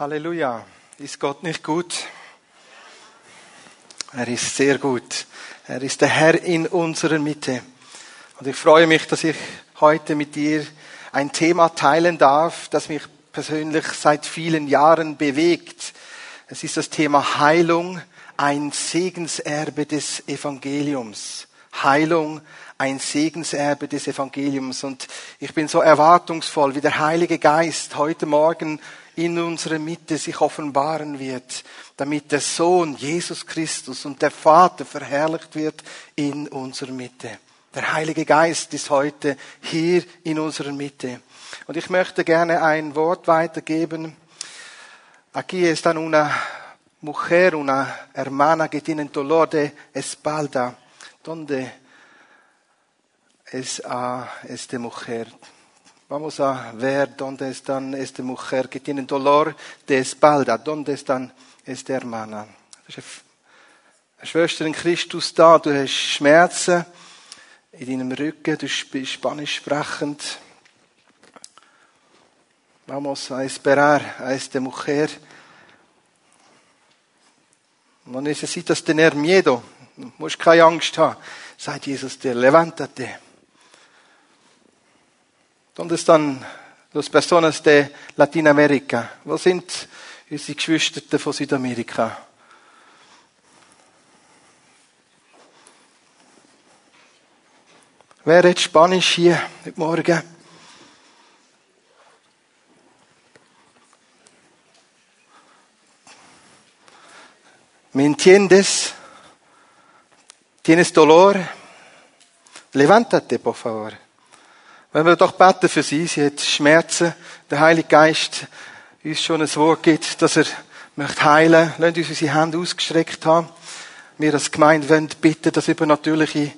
Halleluja. Ist Gott nicht gut? Er ist sehr gut. Er ist der Herr in unserer Mitte. Und ich freue mich, dass ich heute mit dir ein Thema teilen darf, das mich persönlich seit vielen Jahren bewegt. Es ist das Thema Heilung, ein Segenserbe des Evangeliums. Heilung, ein Segenserbe des Evangeliums. Und ich bin so erwartungsvoll, wie der Heilige Geist heute Morgen in unserer Mitte sich offenbaren wird, damit der Sohn Jesus Christus und der Vater verherrlicht wird in unserer Mitte. Der Heilige Geist ist heute hier in unserer Mitte. Und ich möchte gerne ein Wort weitergeben. Aquí está una mujer, una hermana que tiene dolor de espalda. ¿Dónde es uh, esta mujer? Vamos a ver dónde están esta mujer que tiene dolor de espalda. ¿Dónde están esta hermana? Schwester in Christus da, du hast Schmerzen in deinem Rücken, du bist Spanisch sprechend. Vamos a esperar a esta mujer. No necesitas tener miedo. Du musst keine Angst haben. Sagt Jesus dir, levántate. ¿Dónde están las personas de Latinoamérica? Wo sind unsere Geschwister von Südamerika? Wer redet Spanisch hier heute Morgen? ¿Me entiendes? ¿Tienes dolor? Levántate, por favor. Wenn wir doch beten für sie, sie hat Schmerzen, der Heilige Geist uns schon ein Wort gibt, dass er möchte heilen, lasst uns unsere Hände ausgestreckt haben. Wir als Gemeinde wollen bitten, dass übernatürliche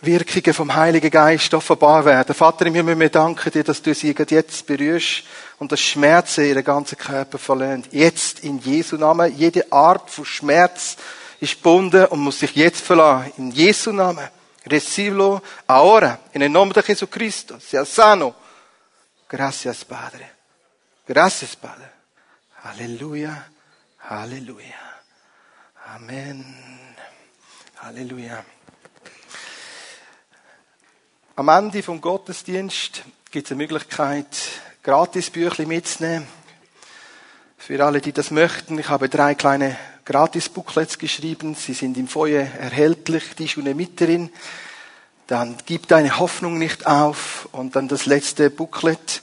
Wirkungen vom Heiligen Geist offenbar werden. Vater, wir müssen danken dir, dass du sie jetzt berührst und das Schmerzen ihren ganzen Körper verlöhnt. Jetzt in Jesu Namen. Jede Art von Schmerz ist gebunden und muss sich jetzt verlassen. In Jesu Namen. Reciblo ahora, en el nombre de Jesucristo. Sea sano. Gracias, Padre. Gracias, Padre. Aleluya. Aleluya. Amen. Halleluja. Am Ende vom Gottesdienst gibt es eine Möglichkeit, Gratisbücher mitzunehmen. Für alle, die das möchten. Ich habe drei kleine Gratis-Booklets geschrieben. Sie sind im Feuer erhältlich. Die Mieterin. Dann gib deine Hoffnung nicht auf. Und dann das letzte Booklet.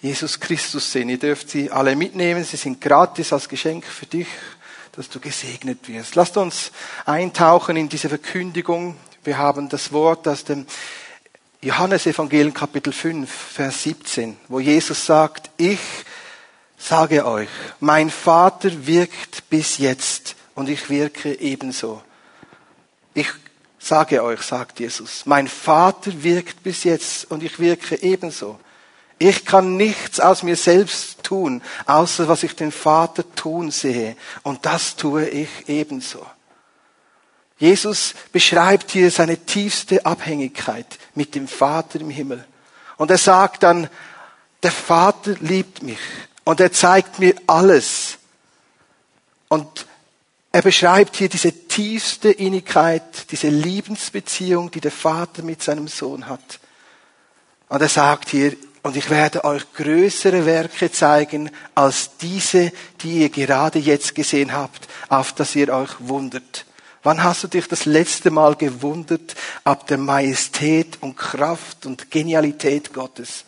Jesus Christus sehen. Ihr dürft sie alle mitnehmen. Sie sind gratis als Geschenk für dich, dass du gesegnet wirst. Lasst uns eintauchen in diese Verkündigung. Wir haben das Wort aus dem Johannes Evangelium Kapitel 5, Vers 17, wo Jesus sagt, ich sage euch, mein Vater wirkt bis jetzt und ich wirke ebenso. Ich sage euch, sagt Jesus, mein Vater wirkt bis jetzt und ich wirke ebenso. Ich kann nichts aus mir selbst tun, außer was ich den Vater tun sehe. Und das tue ich ebenso. Jesus beschreibt hier seine tiefste Abhängigkeit mit dem Vater im Himmel. Und er sagt dann, der Vater liebt mich und er zeigt mir alles. Und er beschreibt hier diese tiefste Innigkeit, diese Liebensbeziehung, die der Vater mit seinem Sohn hat. Und er sagt hier, und ich werde euch größere Werke zeigen als diese, die ihr gerade jetzt gesehen habt, auf dass ihr euch wundert. Wann hast du dich das letzte Mal gewundert ab der Majestät und Kraft und Genialität Gottes?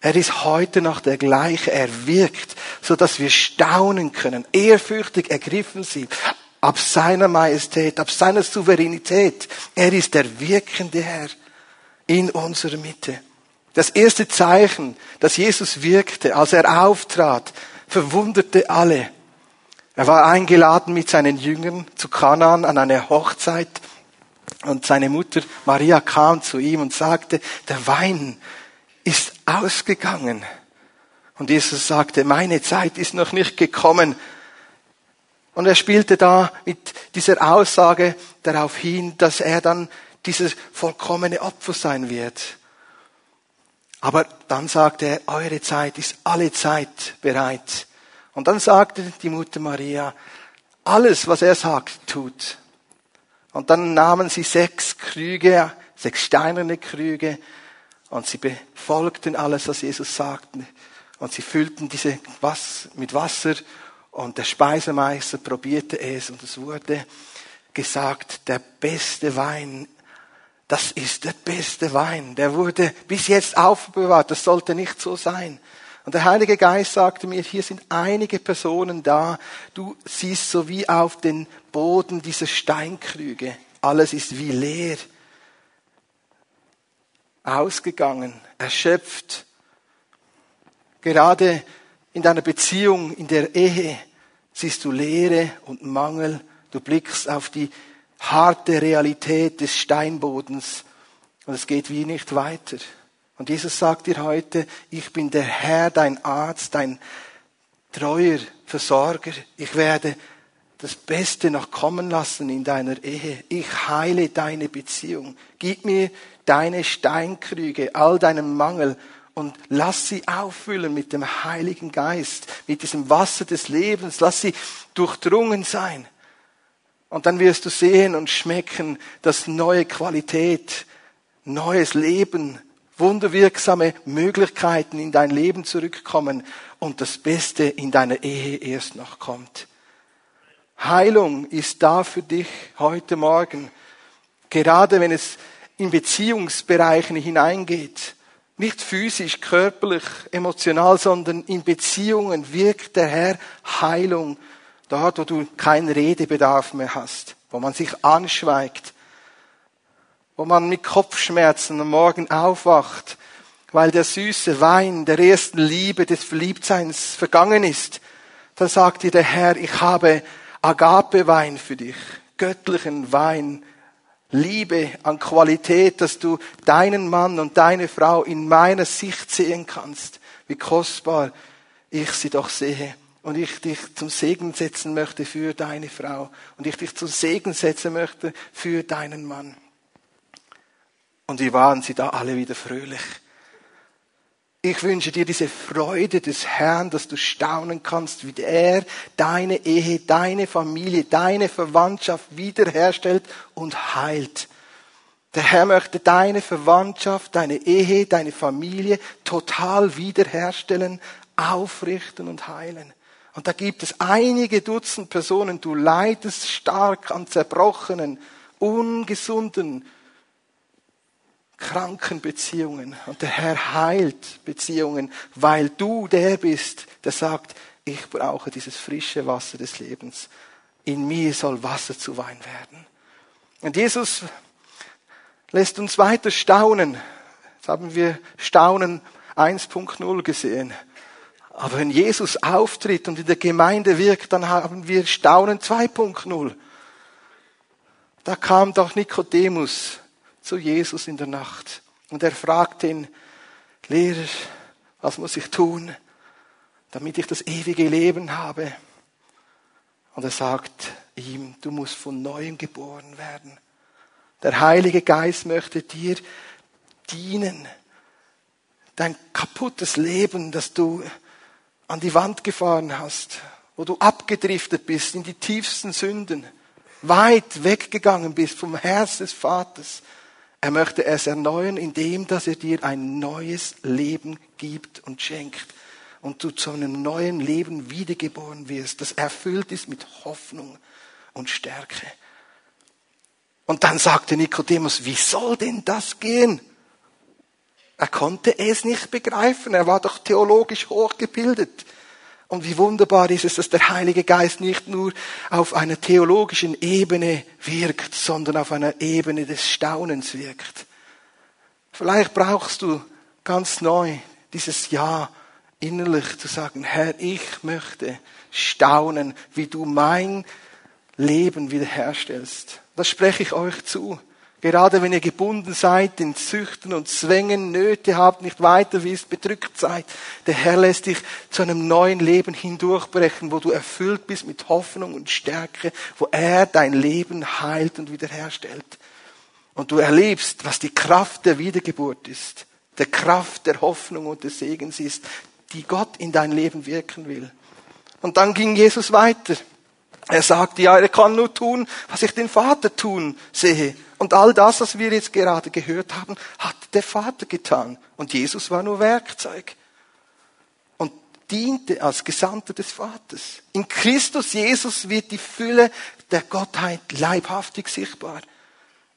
Er ist heute noch der gleiche. Er wirkt, so dass wir staunen können, ehrfürchtig ergriffen sind ab seiner Majestät, ab seiner Souveränität. Er ist der wirkende Herr in unserer Mitte. Das erste Zeichen, dass Jesus wirkte, als er auftrat, verwunderte alle. Er war eingeladen mit seinen Jüngern zu Kanaan an eine Hochzeit und seine Mutter Maria kam zu ihm und sagte, der Wein ist ausgegangen. Und Jesus sagte, meine Zeit ist noch nicht gekommen. Und er spielte da mit dieser Aussage darauf hin, dass er dann dieses vollkommene Opfer sein wird. Aber dann sagte er, eure Zeit ist alle Zeit bereit. Und dann sagte die Mutter Maria, alles, was er sagt, tut. Und dann nahmen sie sechs Krüge, sechs steinerne Krüge, und sie befolgten alles, was Jesus sagte. Und sie füllten diese was mit Wasser, und der Speisemeister probierte es, und es wurde gesagt, der beste Wein das ist der beste Wein. Der wurde bis jetzt aufbewahrt. Das sollte nicht so sein. Und der Heilige Geist sagte mir, hier sind einige Personen da. Du siehst so wie auf den Boden diese Steinkrüge. Alles ist wie leer. Ausgegangen, erschöpft. Gerade in deiner Beziehung, in der Ehe, siehst du Leere und Mangel. Du blickst auf die harte Realität des Steinbodens und es geht wie nicht weiter. Und Jesus sagt dir heute, ich bin der Herr, dein Arzt, dein treuer Versorger. Ich werde das Beste noch kommen lassen in deiner Ehe. Ich heile deine Beziehung. Gib mir deine Steinkrüge, all deinen Mangel und lass sie auffüllen mit dem Heiligen Geist, mit diesem Wasser des Lebens. Lass sie durchdrungen sein. Und dann wirst du sehen und schmecken, dass neue Qualität, neues Leben, wunderwirksame Möglichkeiten in dein Leben zurückkommen und das Beste in deiner Ehe erst noch kommt. Heilung ist da für dich heute Morgen, gerade wenn es in Beziehungsbereichen hineingeht. Nicht physisch, körperlich, emotional, sondern in Beziehungen wirkt der Herr Heilung Dort, wo du keinen Redebedarf mehr hast, wo man sich anschweigt, wo man mit Kopfschmerzen am Morgen aufwacht, weil der süße Wein der ersten Liebe des Verliebtseins vergangen ist, dann sagt dir der Herr, ich habe Agape-Wein für dich, göttlichen Wein, Liebe an Qualität, dass du deinen Mann und deine Frau in meiner Sicht sehen kannst, wie kostbar ich sie doch sehe und ich dich zum Segen setzen möchte für deine Frau und ich dich zum Segen setzen möchte für deinen Mann. Und wie waren sie da alle wieder fröhlich? Ich wünsche dir diese Freude des Herrn, dass du staunen kannst, wie er deine Ehe, deine Familie, deine Verwandtschaft wiederherstellt und heilt. Der Herr möchte deine Verwandtschaft, deine Ehe, deine Familie total wiederherstellen, aufrichten und heilen. Und da gibt es einige Dutzend Personen, du leidest stark an zerbrochenen, ungesunden, kranken Beziehungen. Und der Herr heilt Beziehungen, weil du der bist, der sagt, ich brauche dieses frische Wasser des Lebens. In mir soll Wasser zu Wein werden. Und Jesus lässt uns weiter staunen. Jetzt haben wir Staunen 1.0 gesehen. Aber wenn Jesus auftritt und in der Gemeinde wirkt, dann haben wir Staunen 2.0. Da kam doch Nikodemus zu Jesus in der Nacht und er fragte ihn, Lehrer, was muss ich tun, damit ich das ewige Leben habe? Und er sagt ihm, du musst von neuem geboren werden. Der Heilige Geist möchte dir dienen. Dein kaputtes Leben, das du an die Wand gefahren hast, wo du abgedriftet bist in die tiefsten Sünden, weit weggegangen bist vom Herz des Vaters. Er möchte es erneuern, indem dass er dir ein neues Leben gibt und schenkt und du zu einem neuen Leben wiedergeboren wirst, das erfüllt ist mit Hoffnung und Stärke. Und dann sagte Nikodemus, wie soll denn das gehen? Er konnte es nicht begreifen. Er war doch theologisch hochgebildet. Und wie wunderbar ist es, dass der Heilige Geist nicht nur auf einer theologischen Ebene wirkt, sondern auf einer Ebene des Staunens wirkt. Vielleicht brauchst du ganz neu dieses Ja innerlich zu sagen, Herr, ich möchte staunen, wie du mein Leben wiederherstellst. Das spreche ich euch zu. Gerade wenn ihr gebunden seid in Züchten und Zwängen, Nöte habt, nicht weiter wisst, bedrückt seid. Der Herr lässt dich zu einem neuen Leben hindurchbrechen, wo du erfüllt bist mit Hoffnung und Stärke, wo er dein Leben heilt und wiederherstellt. Und du erlebst, was die Kraft der Wiedergeburt ist, der Kraft der Hoffnung und des Segens ist, die Gott in dein Leben wirken will. Und dann ging Jesus weiter. Er sagte, ja, er kann nur tun, was ich den Vater tun sehe. Und all das, was wir jetzt gerade gehört haben, hat der Vater getan. Und Jesus war nur Werkzeug. Und diente als Gesandter des Vaters. In Christus Jesus wird die Fülle der Gottheit leibhaftig sichtbar.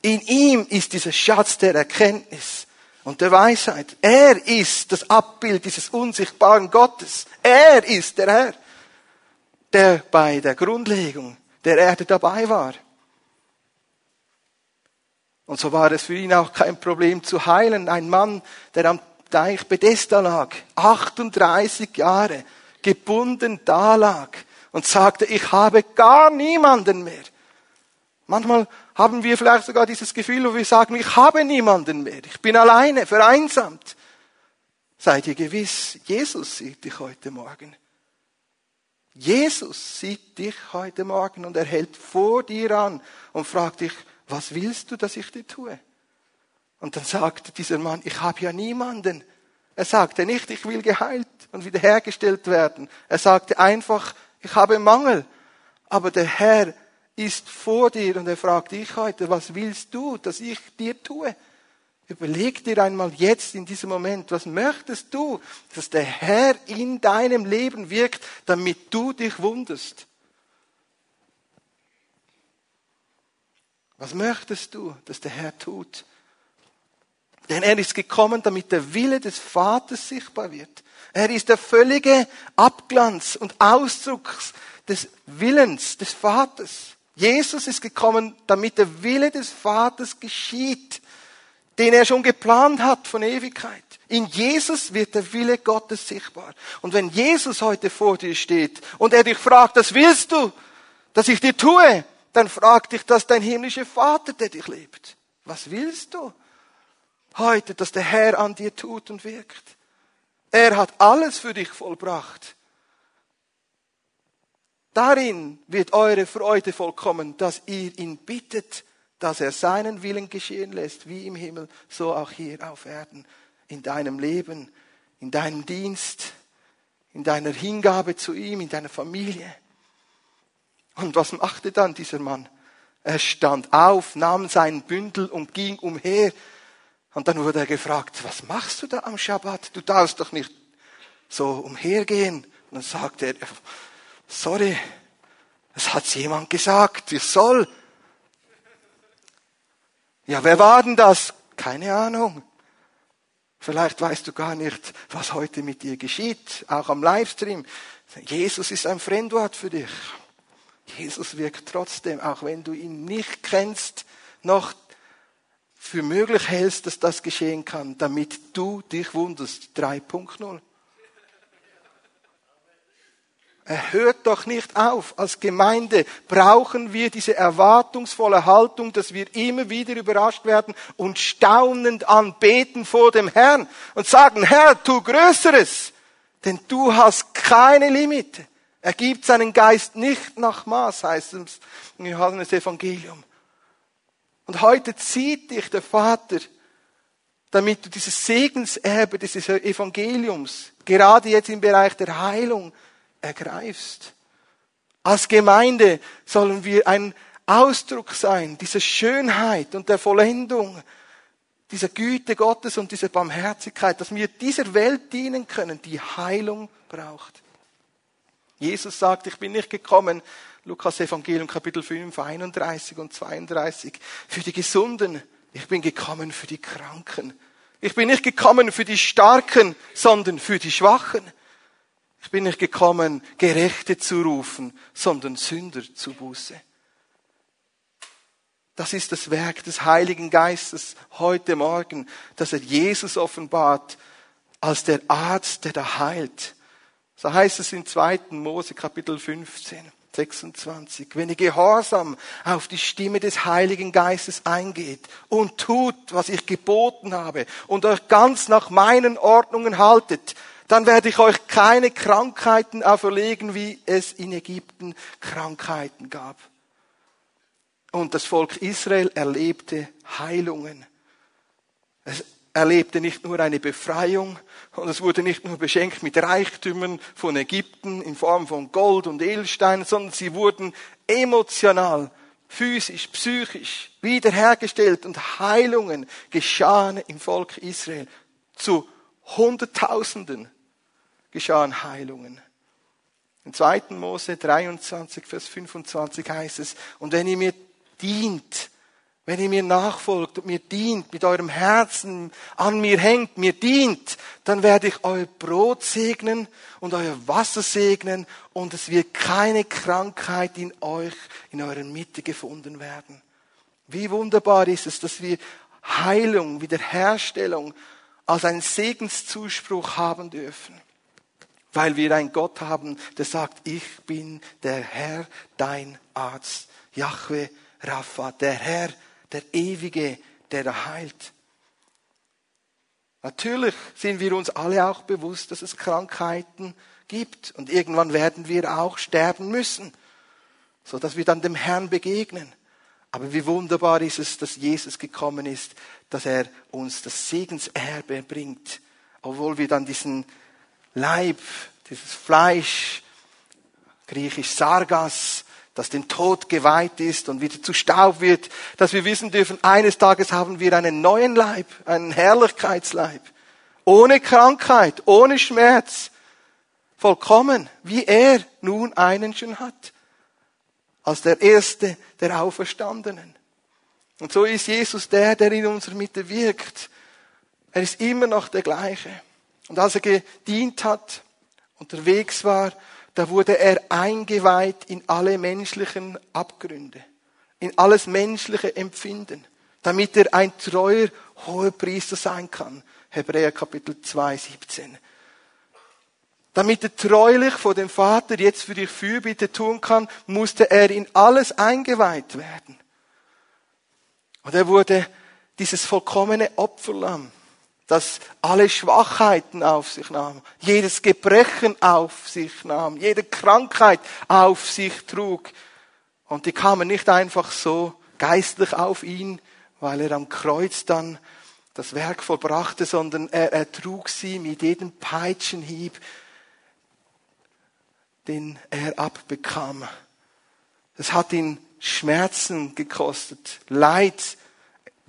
In ihm ist dieser Schatz der Erkenntnis und der Weisheit. Er ist das Abbild dieses unsichtbaren Gottes. Er ist der Herr der bei der Grundlegung der Erde dabei war. Und so war es für ihn auch kein Problem zu heilen. Ein Mann, der am Teich Bethesda lag, 38 Jahre, gebunden da lag und sagte, ich habe gar niemanden mehr. Manchmal haben wir vielleicht sogar dieses Gefühl, wo wir sagen, ich habe niemanden mehr, ich bin alleine, vereinsamt. Seid ihr gewiss, Jesus sieht dich heute Morgen. Jesus sieht dich heute Morgen und er hält vor dir an und fragt dich, was willst du, dass ich dir tue? Und dann sagte dieser Mann, ich habe ja niemanden. Er sagte nicht, ich will geheilt und wiederhergestellt werden. Er sagte einfach, ich habe Mangel. Aber der Herr ist vor dir und er fragt dich heute, was willst du, dass ich dir tue? Überleg dir einmal jetzt in diesem Moment, was möchtest du, dass der Herr in deinem Leben wirkt, damit du dich wunderst? Was möchtest du, dass der Herr tut? Denn er ist gekommen, damit der Wille des Vaters sichtbar wird. Er ist der völlige Abglanz und Ausdruck des Willens des Vaters. Jesus ist gekommen, damit der Wille des Vaters geschieht den er schon geplant hat von Ewigkeit. In Jesus wird der Wille Gottes sichtbar. Und wenn Jesus heute vor dir steht und er dich fragt, was willst du, dass ich dir tue, dann fragt dich das dein himmlischer Vater, der dich liebt. Was willst du heute, dass der Herr an dir tut und wirkt? Er hat alles für dich vollbracht. Darin wird eure Freude vollkommen, dass ihr ihn bittet dass er seinen Willen geschehen lässt, wie im Himmel, so auch hier auf Erden, in deinem Leben, in deinem Dienst, in deiner Hingabe zu ihm, in deiner Familie. Und was machte dann dieser Mann? Er stand auf, nahm sein Bündel und ging umher. Und dann wurde er gefragt, was machst du da am Schabbat? Du darfst doch nicht so umhergehen. Und dann sagte er, sorry, es hat jemand gesagt, ich soll. Ja, wer war denn das? Keine Ahnung. Vielleicht weißt du gar nicht, was heute mit dir geschieht, auch am Livestream. Jesus ist ein Fremdwort für dich. Jesus wirkt trotzdem, auch wenn du ihn nicht kennst, noch für möglich hältst, dass das geschehen kann, damit du dich wunderst. 3.0. Er hört doch nicht auf. Als Gemeinde brauchen wir diese erwartungsvolle Haltung, dass wir immer wieder überrascht werden und staunend anbeten vor dem Herrn und sagen, Herr, tu Größeres, denn du hast keine Limite. Er gibt seinen Geist nicht nach Maß, heißt es im Johannes Evangelium. Und heute zieht dich der Vater, damit du dieses Segenserbe dieses Evangeliums, gerade jetzt im Bereich der Heilung, ergreifst. Als Gemeinde sollen wir ein Ausdruck sein dieser Schönheit und der Vollendung, dieser Güte Gottes und dieser Barmherzigkeit, dass wir dieser Welt dienen können, die Heilung braucht. Jesus sagt, ich bin nicht gekommen, Lukas Evangelium Kapitel 5, 31 und 32, für die Gesunden, ich bin gekommen für die Kranken. Ich bin nicht gekommen für die Starken, sondern für die Schwachen. Ich bin nicht gekommen, Gerechte zu rufen, sondern Sünder zu Buße. Das ist das Werk des Heiligen Geistes heute Morgen, dass er Jesus offenbart als der Arzt, der da heilt. So heißt es in 2. Mose Kapitel 15, 26. Wenn ihr gehorsam auf die Stimme des Heiligen Geistes eingeht und tut, was ich geboten habe und euch ganz nach meinen Ordnungen haltet, dann werde ich euch keine Krankheiten auferlegen, wie es in Ägypten Krankheiten gab. Und das Volk Israel erlebte Heilungen. erlebte nicht nur eine Befreiung und es wurde nicht nur beschenkt mit Reichtümern von Ägypten in Form von Gold und Edelsteinen, sondern sie wurden emotional, physisch, psychisch wiederhergestellt und Heilungen geschahen im Volk Israel. Zu Hunderttausenden geschahen Heilungen. In 2. Mose 23, Vers 25 heißt es, und wenn ihr mir dient, wenn ihr mir nachfolgt und mir dient, mit eurem Herzen an mir hängt, mir dient, dann werde ich euer Brot segnen und euer Wasser segnen und es wird keine Krankheit in euch, in eurer Mitte gefunden werden. Wie wunderbar ist es, dass wir Heilung, Wiederherstellung als einen Segenszuspruch haben dürfen. Weil wir einen Gott haben, der sagt, ich bin der Herr, dein Arzt. Yahweh Rapha, der Herr, der Ewige, der heilt. Natürlich sind wir uns alle auch bewusst, dass es Krankheiten gibt und irgendwann werden wir auch sterben müssen, so dass wir dann dem Herrn begegnen. Aber wie wunderbar ist es, dass Jesus gekommen ist, dass er uns das Segenserbe bringt, obwohl wir dann diesen Leib, dieses Fleisch, griechisch Sargas, das dem Tod geweiht ist und wieder zu Staub wird, dass wir wissen dürfen, eines Tages haben wir einen neuen Leib, einen Herrlichkeitsleib, ohne Krankheit, ohne Schmerz, vollkommen, wie er nun einen schon hat, als der Erste der Auferstandenen. Und so ist Jesus der, der in unserer Mitte wirkt. Er ist immer noch der gleiche. Und als er gedient hat, unterwegs war, da wurde er eingeweiht in alle menschlichen Abgründe, in alles menschliche Empfinden, damit er ein treuer hoher Priester sein kann. Hebräer Kapitel 2, 17. Damit er treulich vor dem Vater jetzt für dich Fürbitte tun kann, musste er in alles eingeweiht werden. Und er wurde dieses vollkommene Opferlamm das alle Schwachheiten auf sich nahm, jedes Gebrechen auf sich nahm, jede Krankheit auf sich trug. Und die kamen nicht einfach so geistlich auf ihn, weil er am Kreuz dann das Werk vollbrachte, sondern er ertrug sie mit jedem Peitschenhieb, den er abbekam. Das hat ihn Schmerzen gekostet, Leid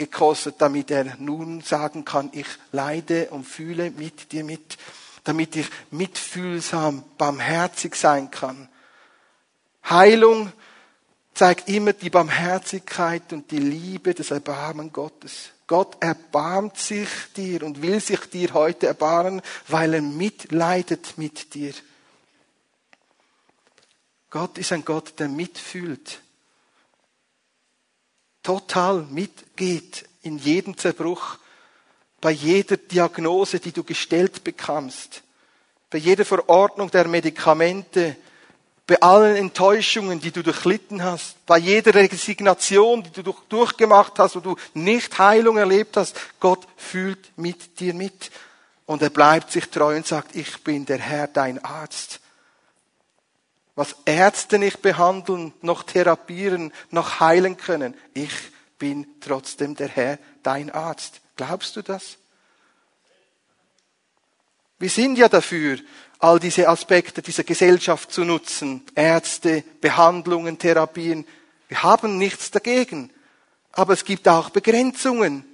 gekostet, damit er nun sagen kann, ich leide und fühle mit dir mit, damit ich mitfühlsam, barmherzig sein kann. Heilung zeigt immer die Barmherzigkeit und die Liebe des Erbarmen Gottes. Gott erbarmt sich dir und will sich dir heute erbarmen, weil er mitleidet mit dir. Gott ist ein Gott, der mitfühlt total mitgeht in jedem Zerbruch, bei jeder Diagnose, die du gestellt bekommst, bei jeder Verordnung der Medikamente, bei allen Enttäuschungen, die du durchlitten hast, bei jeder Resignation, die du durchgemacht hast, wo du nicht Heilung erlebt hast, Gott fühlt mit dir mit. Und er bleibt sich treu und sagt, ich bin der Herr, dein Arzt was Ärzte nicht behandeln, noch therapieren, noch heilen können. Ich bin trotzdem der Herr, dein Arzt. Glaubst du das? Wir sind ja dafür, all diese Aspekte dieser Gesellschaft zu nutzen. Ärzte, Behandlungen, Therapien. Wir haben nichts dagegen. Aber es gibt auch Begrenzungen.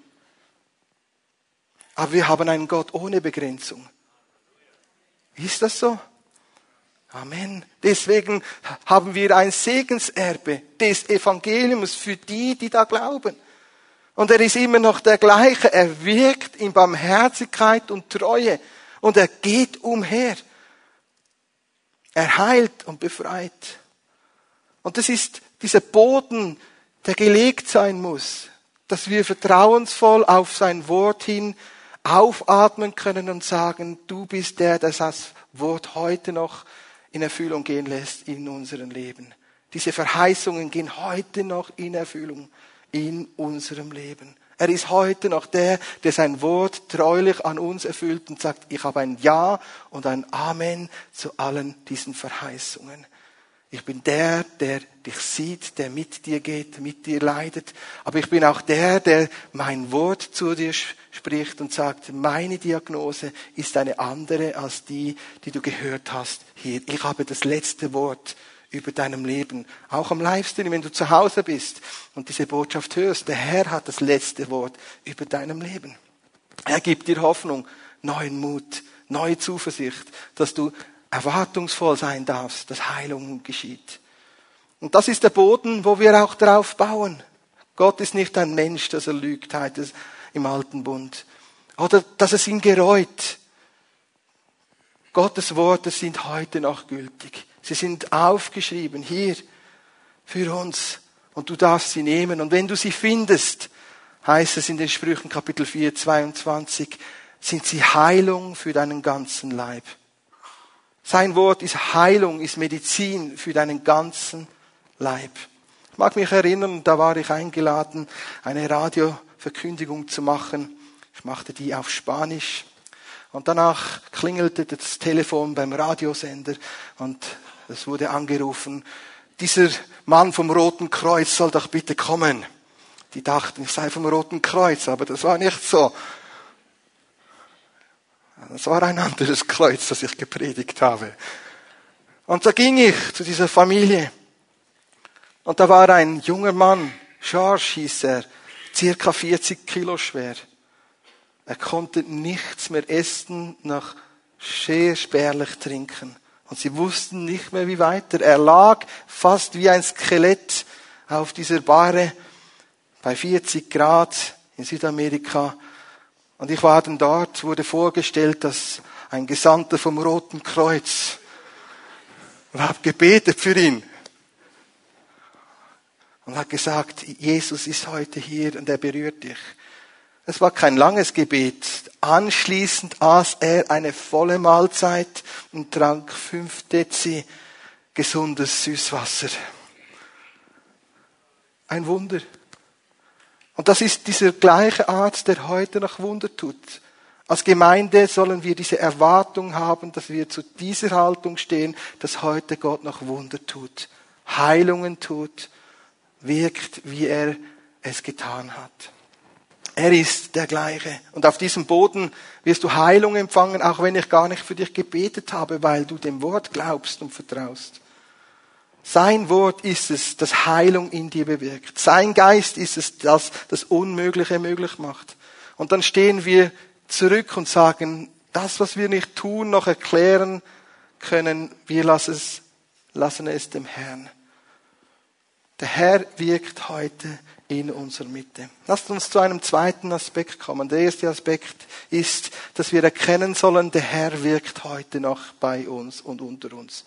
Aber wir haben einen Gott ohne Begrenzung. Ist das so? Amen. Deswegen haben wir ein Segenserbe des Evangeliums für die, die da glauben. Und er ist immer noch der gleiche. Er wirkt in Barmherzigkeit und Treue. Und er geht umher. Er heilt und befreit. Und das ist dieser Boden, der gelegt sein muss, dass wir vertrauensvoll auf sein Wort hin aufatmen können und sagen, du bist der, der das Wort heute noch in Erfüllung gehen lässt in unserem Leben. Diese Verheißungen gehen heute noch in Erfüllung in unserem Leben. Er ist heute noch der, der sein Wort treulich an uns erfüllt und sagt, ich habe ein Ja und ein Amen zu allen diesen Verheißungen. Ich bin der, der dich sieht, der mit dir geht, mit dir leidet. Aber ich bin auch der, der mein Wort zu dir spricht und sagt, meine Diagnose ist eine andere als die, die du gehört hast hier. Ich habe das letzte Wort über deinem Leben. Auch am Livestream, wenn du zu Hause bist und diese Botschaft hörst. Der Herr hat das letzte Wort über deinem Leben. Er gibt dir Hoffnung, neuen Mut, neue Zuversicht, dass du erwartungsvoll sein darfst, dass Heilung geschieht. Und das ist der Boden, wo wir auch drauf bauen. Gott ist nicht ein Mensch, dass er lügt, heißt es im alten Bund. Oder dass es ihn gereut. Gottes Worte sind heute noch gültig. Sie sind aufgeschrieben hier für uns. Und du darfst sie nehmen. Und wenn du sie findest, heißt es in den Sprüchen Kapitel 4, 22, sind sie Heilung für deinen ganzen Leib. Sein Wort ist Heilung, ist Medizin für deinen ganzen Leib. Ich mag mich erinnern, da war ich eingeladen, eine Radioverkündigung zu machen. Ich machte die auf Spanisch. Und danach klingelte das Telefon beim Radiosender und es wurde angerufen, dieser Mann vom Roten Kreuz soll doch bitte kommen. Die dachten, ich sei vom Roten Kreuz, aber das war nicht so. Das war ein anderes Kreuz, das ich gepredigt habe. Und da ging ich zu dieser Familie. Und da war ein junger Mann, George hieß er, circa 40 Kilo schwer. Er konnte nichts mehr essen, noch sehr spärlich trinken. Und sie wussten nicht mehr, wie weiter. Er lag fast wie ein Skelett auf dieser Bahre bei 40 Grad in Südamerika und ich war dann dort, wurde vorgestellt, dass ein Gesandter vom Roten Kreuz und habe gebetet für ihn. Und hat gesagt, Jesus ist heute hier und er berührt dich. Es war kein langes Gebet. Anschließend aß er eine volle Mahlzeit und trank fünf Dezi gesundes Süßwasser. Ein Wunder. Und das ist dieser gleiche Arzt, der heute noch Wunder tut. Als Gemeinde sollen wir diese Erwartung haben, dass wir zu dieser Haltung stehen, dass heute Gott noch Wunder tut, Heilungen tut, wirkt, wie er es getan hat. Er ist der gleiche. Und auf diesem Boden wirst du Heilung empfangen, auch wenn ich gar nicht für dich gebetet habe, weil du dem Wort glaubst und vertraust. Sein Wort ist es, das Heilung in dir bewirkt. Sein Geist ist es, das das Unmögliche möglich macht. Und dann stehen wir zurück und sagen, das, was wir nicht tun, noch erklären können, wir lassen es, lassen es dem Herrn. Der Herr wirkt heute in unserer Mitte. Lasst uns zu einem zweiten Aspekt kommen. Der erste Aspekt ist, dass wir erkennen sollen, der Herr wirkt heute noch bei uns und unter uns.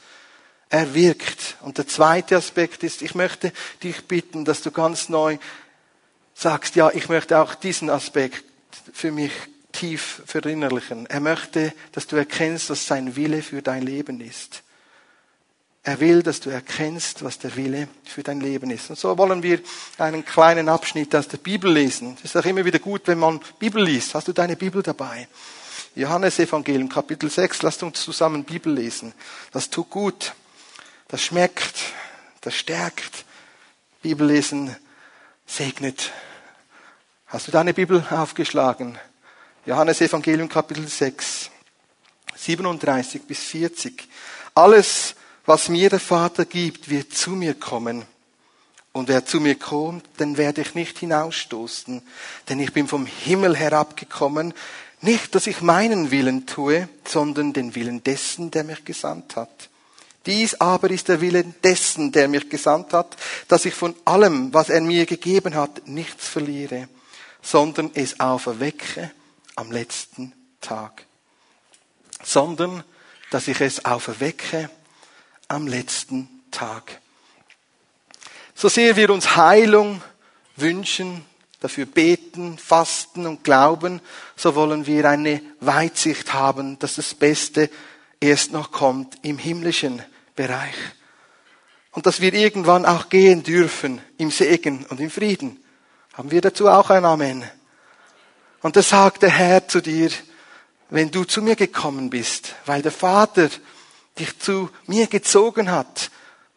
Er wirkt. Und der zweite Aspekt ist, ich möchte dich bitten, dass du ganz neu sagst, ja, ich möchte auch diesen Aspekt für mich tief verinnerlichen. Er möchte, dass du erkennst, was sein Wille für dein Leben ist. Er will, dass du erkennst, was der Wille für dein Leben ist. Und so wollen wir einen kleinen Abschnitt aus der Bibel lesen. Es ist auch immer wieder gut, wenn man Bibel liest. Hast du deine Bibel dabei? Johannes Evangelium, Kapitel 6. Lasst uns zusammen Bibel lesen. Das tut gut das schmeckt, das stärkt. Bibellesen segnet. Hast du deine Bibel aufgeschlagen? Johannes Evangelium Kapitel 6, 37 bis 40. Alles, was mir der Vater gibt, wird zu mir kommen. Und wer zu mir kommt, den werde ich nicht hinausstoßen, denn ich bin vom Himmel herabgekommen, nicht, dass ich meinen Willen tue, sondern den Willen dessen, der mich gesandt hat. Dies aber ist der Wille dessen, der mich gesandt hat, dass ich von allem, was er mir gegeben hat, nichts verliere, sondern es auferwecke am letzten Tag. Sondern, dass ich es auferwecke am letzten Tag. So sehr wir uns Heilung wünschen, dafür beten, fasten und glauben, so wollen wir eine Weitsicht haben, dass das Beste erst noch kommt im himmlischen Bereich. Und dass wir irgendwann auch gehen dürfen im Segen und im Frieden. Haben wir dazu auch ein Amen? Und da sagt der Herr zu dir, wenn du zu mir gekommen bist, weil der Vater dich zu mir gezogen hat,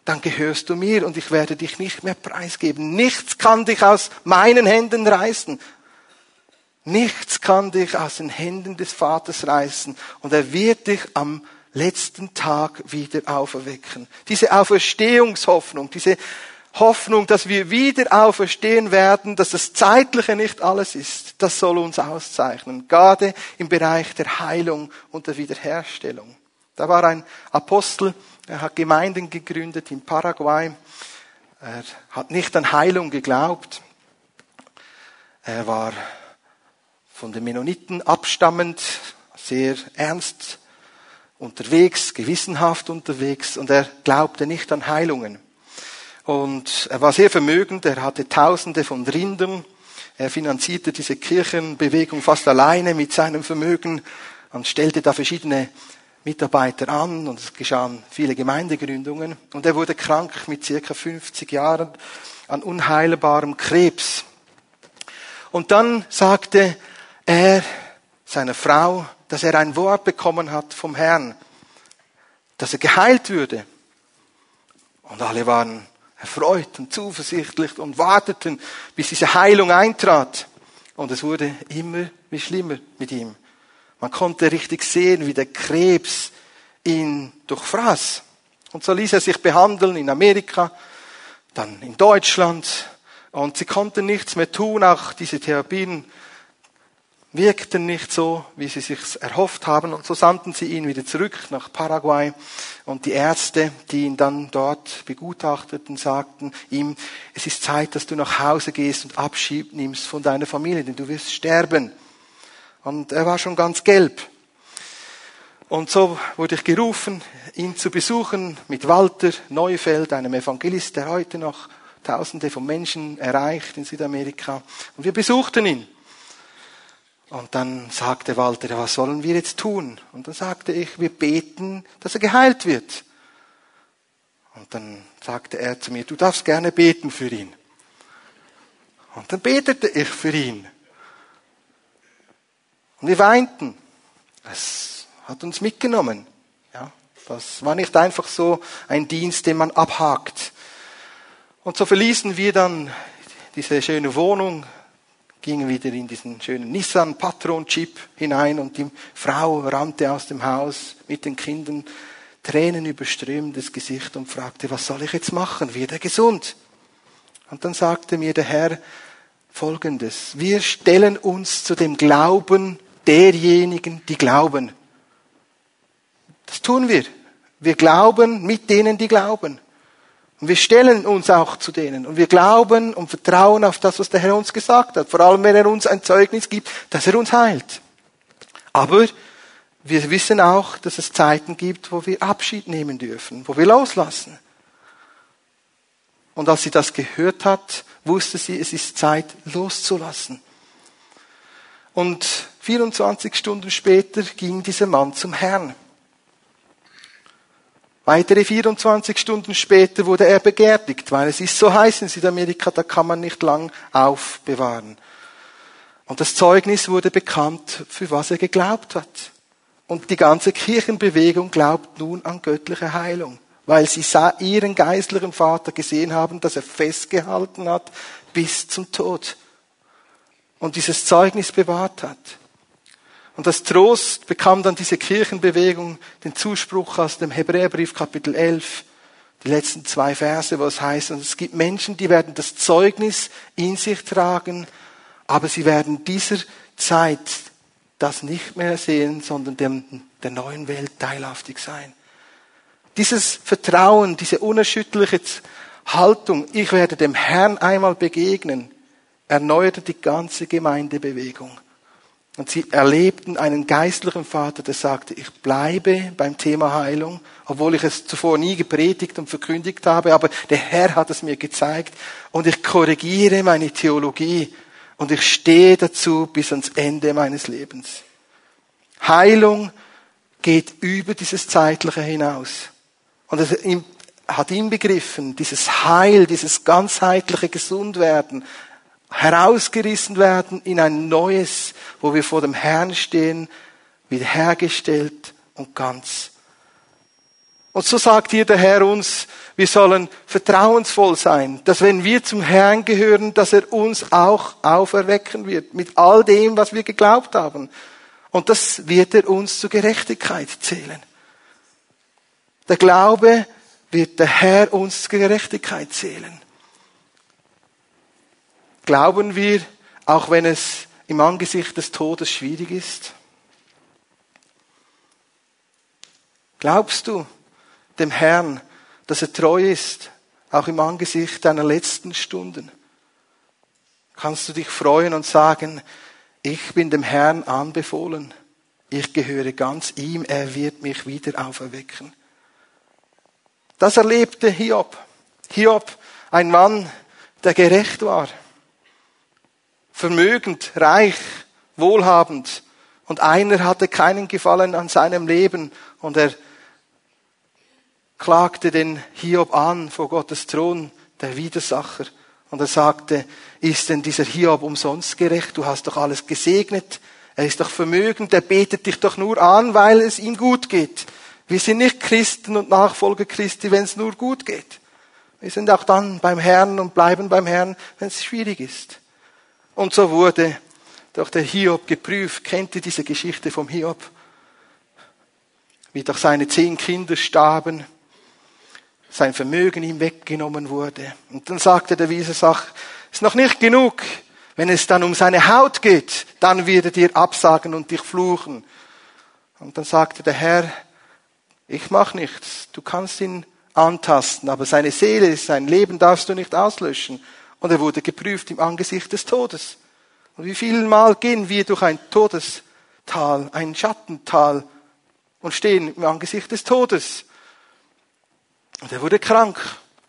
dann gehörst du mir und ich werde dich nicht mehr preisgeben. Nichts kann dich aus meinen Händen reißen. Nichts kann dich aus den Händen des Vaters reißen und er wird dich am letzten Tag wieder auferwecken. Diese Auferstehungshoffnung, diese Hoffnung, dass wir wieder auferstehen werden, dass das Zeitliche nicht alles ist, das soll uns auszeichnen, gerade im Bereich der Heilung und der Wiederherstellung. Da war ein Apostel, er hat Gemeinden gegründet in Paraguay. Er hat nicht an Heilung geglaubt. Er war von den Mennoniten abstammend, sehr ernst unterwegs, gewissenhaft unterwegs und er glaubte nicht an Heilungen. Und er war sehr vermögend, er hatte Tausende von Rindern, er finanzierte diese Kirchenbewegung fast alleine mit seinem Vermögen und stellte da verschiedene Mitarbeiter an und es geschahen viele Gemeindegründungen und er wurde krank mit circa 50 Jahren an unheilbarem Krebs. Und dann sagte er seiner Frau, dass er ein Wort bekommen hat vom Herrn, dass er geheilt würde. Und alle waren erfreut und zuversichtlich und warteten, bis diese Heilung eintrat. Und es wurde immer wie schlimmer mit ihm. Man konnte richtig sehen, wie der Krebs ihn durchfraß. Und so ließ er sich behandeln in Amerika, dann in Deutschland. Und sie konnten nichts mehr tun. Auch diese Therapien wirkten nicht so, wie sie sich erhofft haben. Und so sandten sie ihn wieder zurück nach Paraguay. Und die Ärzte, die ihn dann dort begutachteten, sagten ihm, es ist Zeit, dass du nach Hause gehst und Abschied nimmst von deiner Familie, denn du wirst sterben. Und er war schon ganz gelb. Und so wurde ich gerufen, ihn zu besuchen mit Walter Neufeld, einem Evangelist, der heute noch Tausende von Menschen erreicht in Südamerika. Und wir besuchten ihn. Und dann sagte Walter, was sollen wir jetzt tun? Und dann sagte ich, wir beten, dass er geheilt wird. Und dann sagte er zu mir, du darfst gerne beten für ihn. Und dann betete ich für ihn. Und wir weinten. Es hat uns mitgenommen. Ja, das war nicht einfach so ein Dienst, den man abhakt. Und so verließen wir dann diese schöne Wohnung gingen wieder in diesen schönen Nissan Patron Jeep hinein und die Frau rannte aus dem Haus mit den Kindern, Tränen überströmtes Gesicht und fragte, was soll ich jetzt machen? Wird er gesund? Und dann sagte mir der Herr Folgendes. Wir stellen uns zu dem Glauben derjenigen, die glauben. Das tun wir. Wir glauben mit denen, die glauben. Und wir stellen uns auch zu denen. Und wir glauben und vertrauen auf das, was der Herr uns gesagt hat. Vor allem, wenn er uns ein Zeugnis gibt, dass er uns heilt. Aber wir wissen auch, dass es Zeiten gibt, wo wir Abschied nehmen dürfen, wo wir loslassen. Und als sie das gehört hat, wusste sie, es ist Zeit loszulassen. Und 24 Stunden später ging dieser Mann zum Herrn. Weitere 24 Stunden später wurde er beerdigt, weil es ist so heiß in Südamerika, da kann man nicht lang aufbewahren. Und das Zeugnis wurde bekannt, für was er geglaubt hat. Und die ganze Kirchenbewegung glaubt nun an göttliche Heilung, weil sie ihren geistlichen Vater gesehen haben, dass er festgehalten hat bis zum Tod und dieses Zeugnis bewahrt hat. Und das Trost bekam dann diese Kirchenbewegung den Zuspruch aus dem Hebräerbrief Kapitel 11, die letzten zwei Verse, wo es heißt, und es gibt Menschen, die werden das Zeugnis in sich tragen, aber sie werden dieser Zeit das nicht mehr sehen, sondern dem, der neuen Welt teilhaftig sein. Dieses Vertrauen, diese unerschütterliche Haltung, ich werde dem Herrn einmal begegnen, erneuerte die ganze Gemeindebewegung. Und sie erlebten einen geistlichen Vater, der sagte, ich bleibe beim Thema Heilung, obwohl ich es zuvor nie gepredigt und verkündigt habe, aber der Herr hat es mir gezeigt und ich korrigiere meine Theologie und ich stehe dazu bis ans Ende meines Lebens. Heilung geht über dieses Zeitliche hinaus. Und es hat ihn begriffen, dieses Heil, dieses ganzheitliche Gesundwerden, herausgerissen werden in ein neues, wo wir vor dem Herrn stehen, wiederhergestellt und ganz. Und so sagt hier der Herr uns, Wir sollen vertrauensvoll sein, dass wenn wir zum Herrn gehören, dass er uns auch auferwecken wird mit all dem, was wir geglaubt haben. Und das wird er uns zur Gerechtigkeit zählen. Der Glaube wird der Herr uns zur Gerechtigkeit zählen. Glauben wir, auch wenn es im Angesicht des Todes schwierig ist? Glaubst du dem Herrn, dass er treu ist, auch im Angesicht deiner letzten Stunden? Kannst du dich freuen und sagen, ich bin dem Herrn anbefohlen, ich gehöre ganz ihm, er wird mich wieder auferwecken. Das erlebte Hiob. Hiob, ein Mann, der gerecht war, vermögend, reich, wohlhabend, und einer hatte keinen Gefallen an seinem Leben und er klagte den Hiob an vor Gottes Thron, der Widersacher. Und er sagte, ist denn dieser Hiob umsonst gerecht? Du hast doch alles gesegnet. Er ist doch vermögend. Er betet dich doch nur an, weil es ihm gut geht. Wir sind nicht Christen und Nachfolger Christi, wenn es nur gut geht. Wir sind auch dann beim Herrn und bleiben beim Herrn, wenn es schwierig ist. Und so wurde doch der Hiob geprüft. Kennt ihr diese Geschichte vom Hiob? Wie doch seine zehn Kinder starben sein Vermögen ihm weggenommen wurde. Und dann sagte der Wiesersach, ist noch nicht genug. Wenn es dann um seine Haut geht, dann wird er dir absagen und dich fluchen. Und dann sagte der Herr, ich mach nichts. Du kannst ihn antasten, aber seine Seele, sein Leben darfst du nicht auslöschen. Und er wurde geprüft im Angesicht des Todes. Und wie viel Mal gehen wir durch ein Todestal, ein Schattental und stehen im Angesicht des Todes. Und er wurde krank.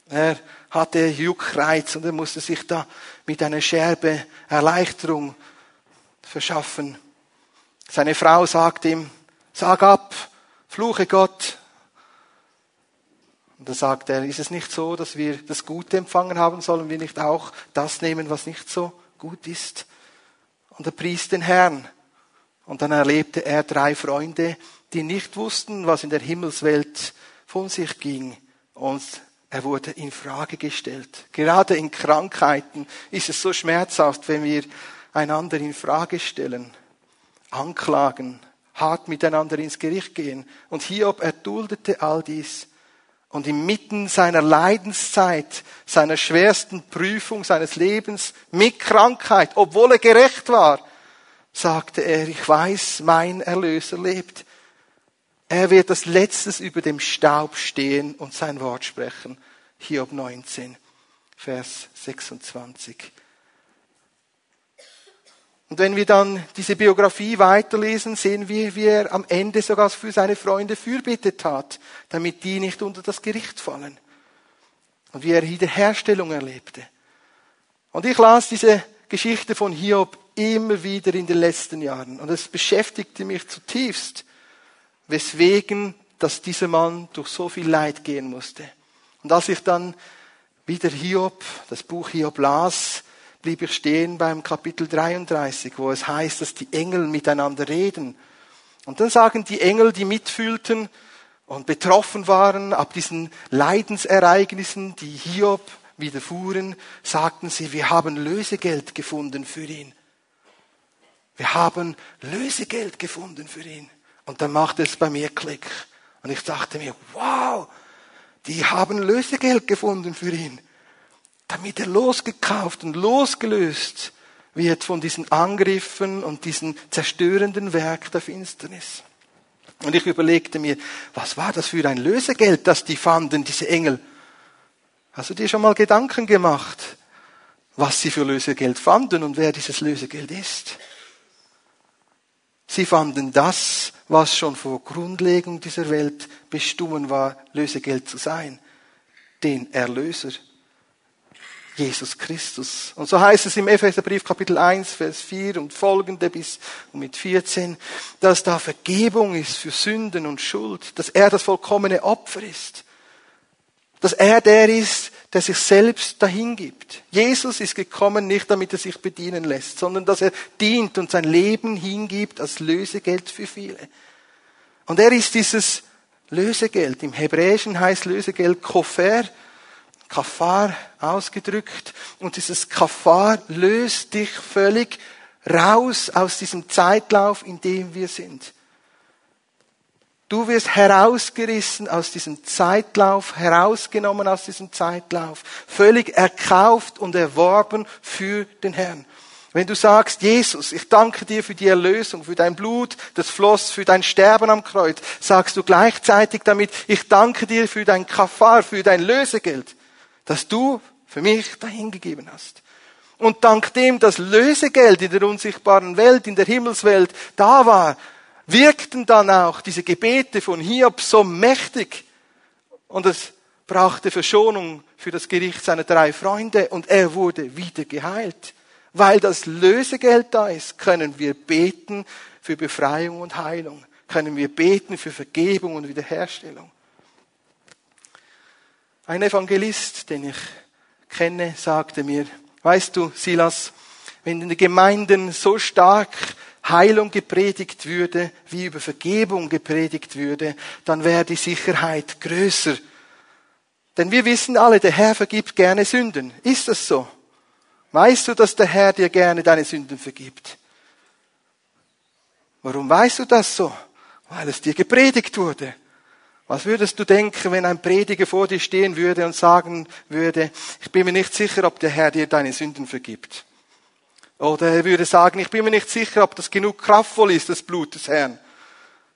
Er hatte Juckreiz und er musste sich da mit einer Scherbe Erleichterung verschaffen. Seine Frau sagt ihm, sag ab, fluche Gott. Und da sagt er, ist es nicht so, dass wir das Gute empfangen haben, sollen wir nicht auch das nehmen, was nicht so gut ist? Und er pries den Herrn. Und dann erlebte er drei Freunde, die nicht wussten, was in der Himmelswelt von sich ging und er wurde in Frage gestellt. Gerade in Krankheiten ist es so schmerzhaft, wenn wir einander in Frage stellen, anklagen, hart miteinander ins Gericht gehen. Und Hiob erduldete all dies. Und inmitten seiner Leidenszeit, seiner schwersten Prüfung seines Lebens mit Krankheit, obwohl er gerecht war, sagte er, ich weiß, mein Erlöser lebt. Er wird als letztes über dem Staub stehen und sein Wort sprechen. Hiob 19, Vers 26. Und wenn wir dann diese Biografie weiterlesen, sehen wir, wie er am Ende sogar für seine Freunde Fürbitte tat, damit die nicht unter das Gericht fallen. Und wie er Wiederherstellung erlebte. Und ich las diese Geschichte von Hiob immer wieder in den letzten Jahren. Und es beschäftigte mich zutiefst weswegen, dass dieser Mann durch so viel Leid gehen musste. Und als ich dann wieder Hiob, das Buch Hiob las, blieb ich stehen beim Kapitel 33, wo es heißt, dass die Engel miteinander reden. Und dann sagen die Engel, die mitfühlten und betroffen waren ab diesen Leidensereignissen, die Hiob widerfuhren, sagten sie, wir haben Lösegeld gefunden für ihn. Wir haben Lösegeld gefunden für ihn. Und dann machte es bei mir Klick. Und ich dachte mir, wow, die haben Lösegeld gefunden für ihn, damit er losgekauft und losgelöst wird von diesen Angriffen und diesen zerstörenden Werk der Finsternis. Und ich überlegte mir, was war das für ein Lösegeld, das die fanden, diese Engel? Hast du dir schon mal Gedanken gemacht, was sie für Lösegeld fanden und wer dieses Lösegeld ist? Sie fanden das, was schon vor Grundlegung dieser Welt bestimmt war, Lösegeld zu sein. Den Erlöser. Jesus Christus. Und so heißt es im Epheserbrief Kapitel 1, Vers 4 und folgende bis mit 14, dass da Vergebung ist für Sünden und Schuld, dass er das vollkommene Opfer ist, dass er der ist, der sich selbst dahingibt. Jesus ist gekommen nicht, damit er sich bedienen lässt, sondern dass er dient und sein Leben hingibt als Lösegeld für viele. Und er ist dieses Lösegeld. Im Hebräischen heißt Lösegeld Kofer, Kafar ausgedrückt. Und dieses Kafar löst dich völlig raus aus diesem Zeitlauf, in dem wir sind. Du wirst herausgerissen aus diesem Zeitlauf, herausgenommen aus diesem Zeitlauf, völlig erkauft und erworben für den Herrn. Wenn du sagst, Jesus, ich danke dir für die Erlösung, für dein Blut, das floss, für dein Sterben am Kreuz, sagst du gleichzeitig damit, ich danke dir für dein Kafar, für dein Lösegeld, das du für mich dahingegeben hast. Und dank dem das Lösegeld in der unsichtbaren Welt, in der Himmelswelt da war, wirkten dann auch diese Gebete von Hiob so mächtig. Und es brachte Verschonung für das Gericht seiner drei Freunde und er wurde wieder geheilt. Weil das Lösegeld da ist, können wir beten für Befreiung und Heilung, können wir beten für Vergebung und Wiederherstellung. Ein Evangelist, den ich kenne, sagte mir, weißt du, Silas, wenn in den Gemeinden so stark Heilung gepredigt würde, wie über Vergebung gepredigt würde, dann wäre die Sicherheit größer. Denn wir wissen alle, der Herr vergibt gerne Sünden. Ist das so? Weißt du, dass der Herr dir gerne deine Sünden vergibt? Warum weißt du das so? Weil es dir gepredigt wurde. Was würdest du denken, wenn ein Prediger vor dir stehen würde und sagen würde, ich bin mir nicht sicher, ob der Herr dir deine Sünden vergibt? Oder er würde sagen, ich bin mir nicht sicher, ob das genug kraftvoll ist, das Blut des Herrn.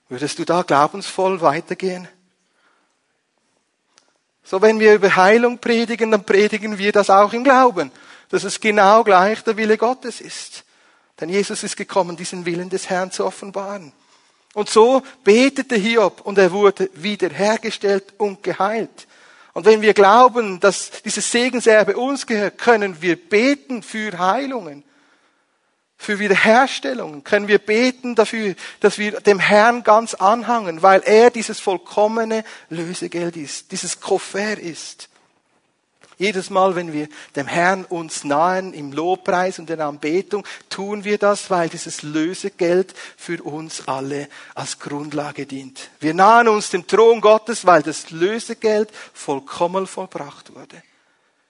Würdest du da glaubensvoll weitergehen? So, wenn wir über Heilung predigen, dann predigen wir das auch im Glauben, dass es genau gleich der Wille Gottes ist. Denn Jesus ist gekommen, diesen Willen des Herrn zu offenbaren. Und so betete Hiob und er wurde wiederhergestellt und geheilt. Und wenn wir glauben, dass dieses Segenserbe uns gehört, können wir beten für Heilungen für Wiederherstellung können wir beten dafür, dass wir dem Herrn ganz anhangen, weil er dieses vollkommene Lösegeld ist, dieses Koffer ist. Jedes Mal, wenn wir dem Herrn uns nahen im Lobpreis und in der Anbetung, tun wir das, weil dieses Lösegeld für uns alle als Grundlage dient. Wir nahen uns dem Thron Gottes, weil das Lösegeld vollkommen vollbracht wurde.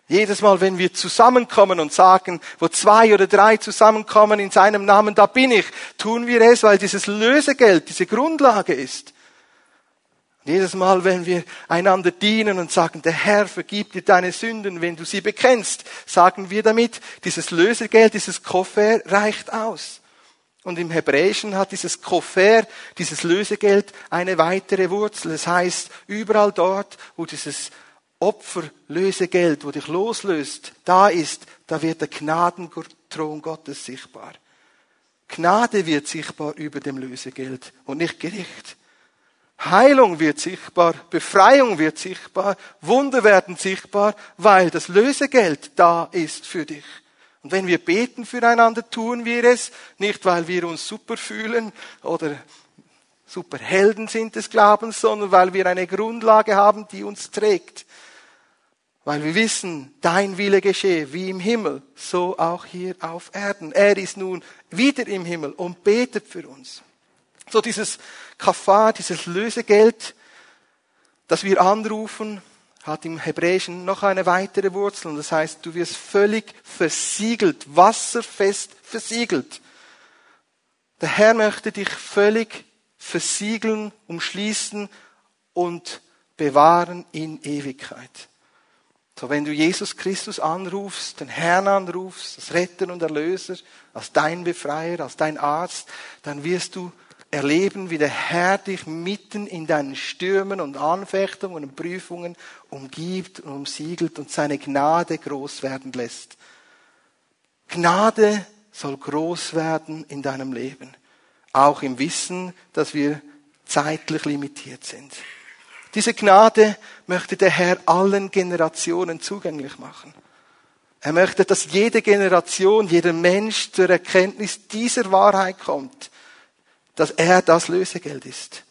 Jedes Mal, wenn wir zusammenkommen und sagen, wo zwei oder drei zusammenkommen in seinem Namen, da bin ich, tun wir es, weil dieses Lösegeld diese Grundlage ist. Und jedes Mal, wenn wir einander dienen und sagen, der Herr vergibt dir deine Sünden, wenn du sie bekennst, sagen wir damit, dieses Lösegeld, dieses Koffer reicht aus. Und im Hebräischen hat dieses Koffer, dieses Lösegeld eine weitere Wurzel. Es heißt, überall dort, wo dieses Opferlösegeld, wo dich loslöst, da ist, da wird der Gnadenthron Gottes sichtbar. Gnade wird sichtbar über dem Lösegeld und nicht Gericht. Heilung wird sichtbar, Befreiung wird sichtbar, Wunder werden sichtbar, weil das Lösegeld da ist für dich. Und wenn wir beten füreinander, tun wir es nicht, weil wir uns super fühlen oder super Helden sind des Glaubens, sondern weil wir eine Grundlage haben, die uns trägt. Weil wir wissen, dein Wille geschehe wie im Himmel, so auch hier auf Erden. Er ist nun wieder im Himmel und betet für uns. So dieses Kafar, dieses Lösegeld, das wir anrufen, hat im Hebräischen noch eine weitere Wurzel und das heißt, du wirst völlig versiegelt, wasserfest versiegelt. Der Herr möchte dich völlig versiegeln, umschließen und bewahren in Ewigkeit. So, wenn du Jesus Christus anrufst, den Herrn anrufst, als Retter und Erlöser, als dein Befreier, als dein Arzt, dann wirst du erleben, wie der Herr dich mitten in deinen Stürmen und Anfechtungen und Prüfungen umgibt und umsiegelt und seine Gnade groß werden lässt. Gnade soll groß werden in deinem Leben, auch im Wissen, dass wir zeitlich limitiert sind. Diese Gnade möchte der Herr allen Generationen zugänglich machen. Er möchte, dass jede Generation, jeder Mensch zur Erkenntnis dieser Wahrheit kommt, dass er das Lösegeld ist.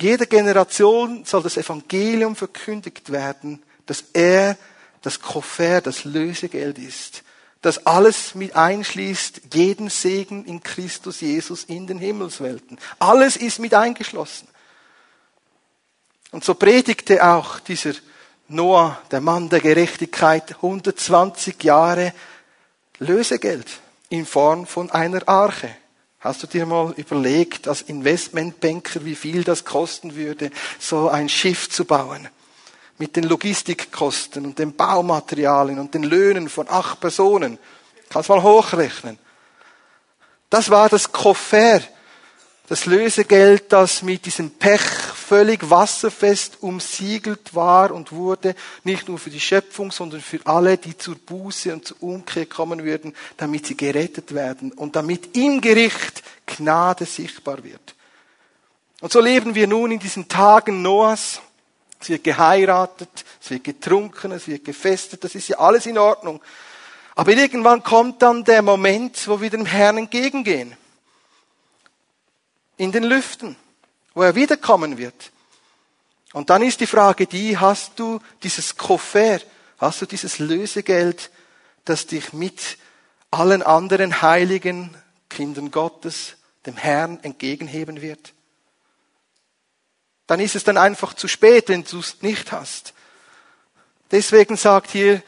Jede Generation soll das Evangelium verkündigt werden, dass er das Koffer, das Lösegeld ist, das alles mit einschließt, jeden Segen in Christus Jesus in den Himmelswelten. Alles ist mit eingeschlossen. Und so predigte auch dieser Noah, der Mann der Gerechtigkeit, 120 Jahre Lösegeld in Form von einer Arche. Hast du dir mal überlegt, als Investmentbanker, wie viel das kosten würde, so ein Schiff zu bauen? Mit den Logistikkosten und den Baumaterialien und den Löhnen von acht Personen. Kannst mal hochrechnen. Das war das Koffer das Lösegeld, das mit diesem Pech völlig wasserfest umsiegelt war und wurde, nicht nur für die Schöpfung, sondern für alle, die zur Buße und zur Umkehr kommen würden, damit sie gerettet werden und damit im Gericht Gnade sichtbar wird. Und so leben wir nun in diesen Tagen Noahs. Es wird geheiratet, es wird getrunken, es wird gefestet, das ist ja alles in Ordnung. Aber irgendwann kommt dann der Moment, wo wir dem Herrn entgegengehen in den Lüften, wo er wiederkommen wird. Und dann ist die Frage die, hast du dieses Koffer, hast du dieses Lösegeld, das dich mit allen anderen heiligen Kindern Gottes, dem Herrn, entgegenheben wird? Dann ist es dann einfach zu spät, wenn du es nicht hast. Deswegen sagt hier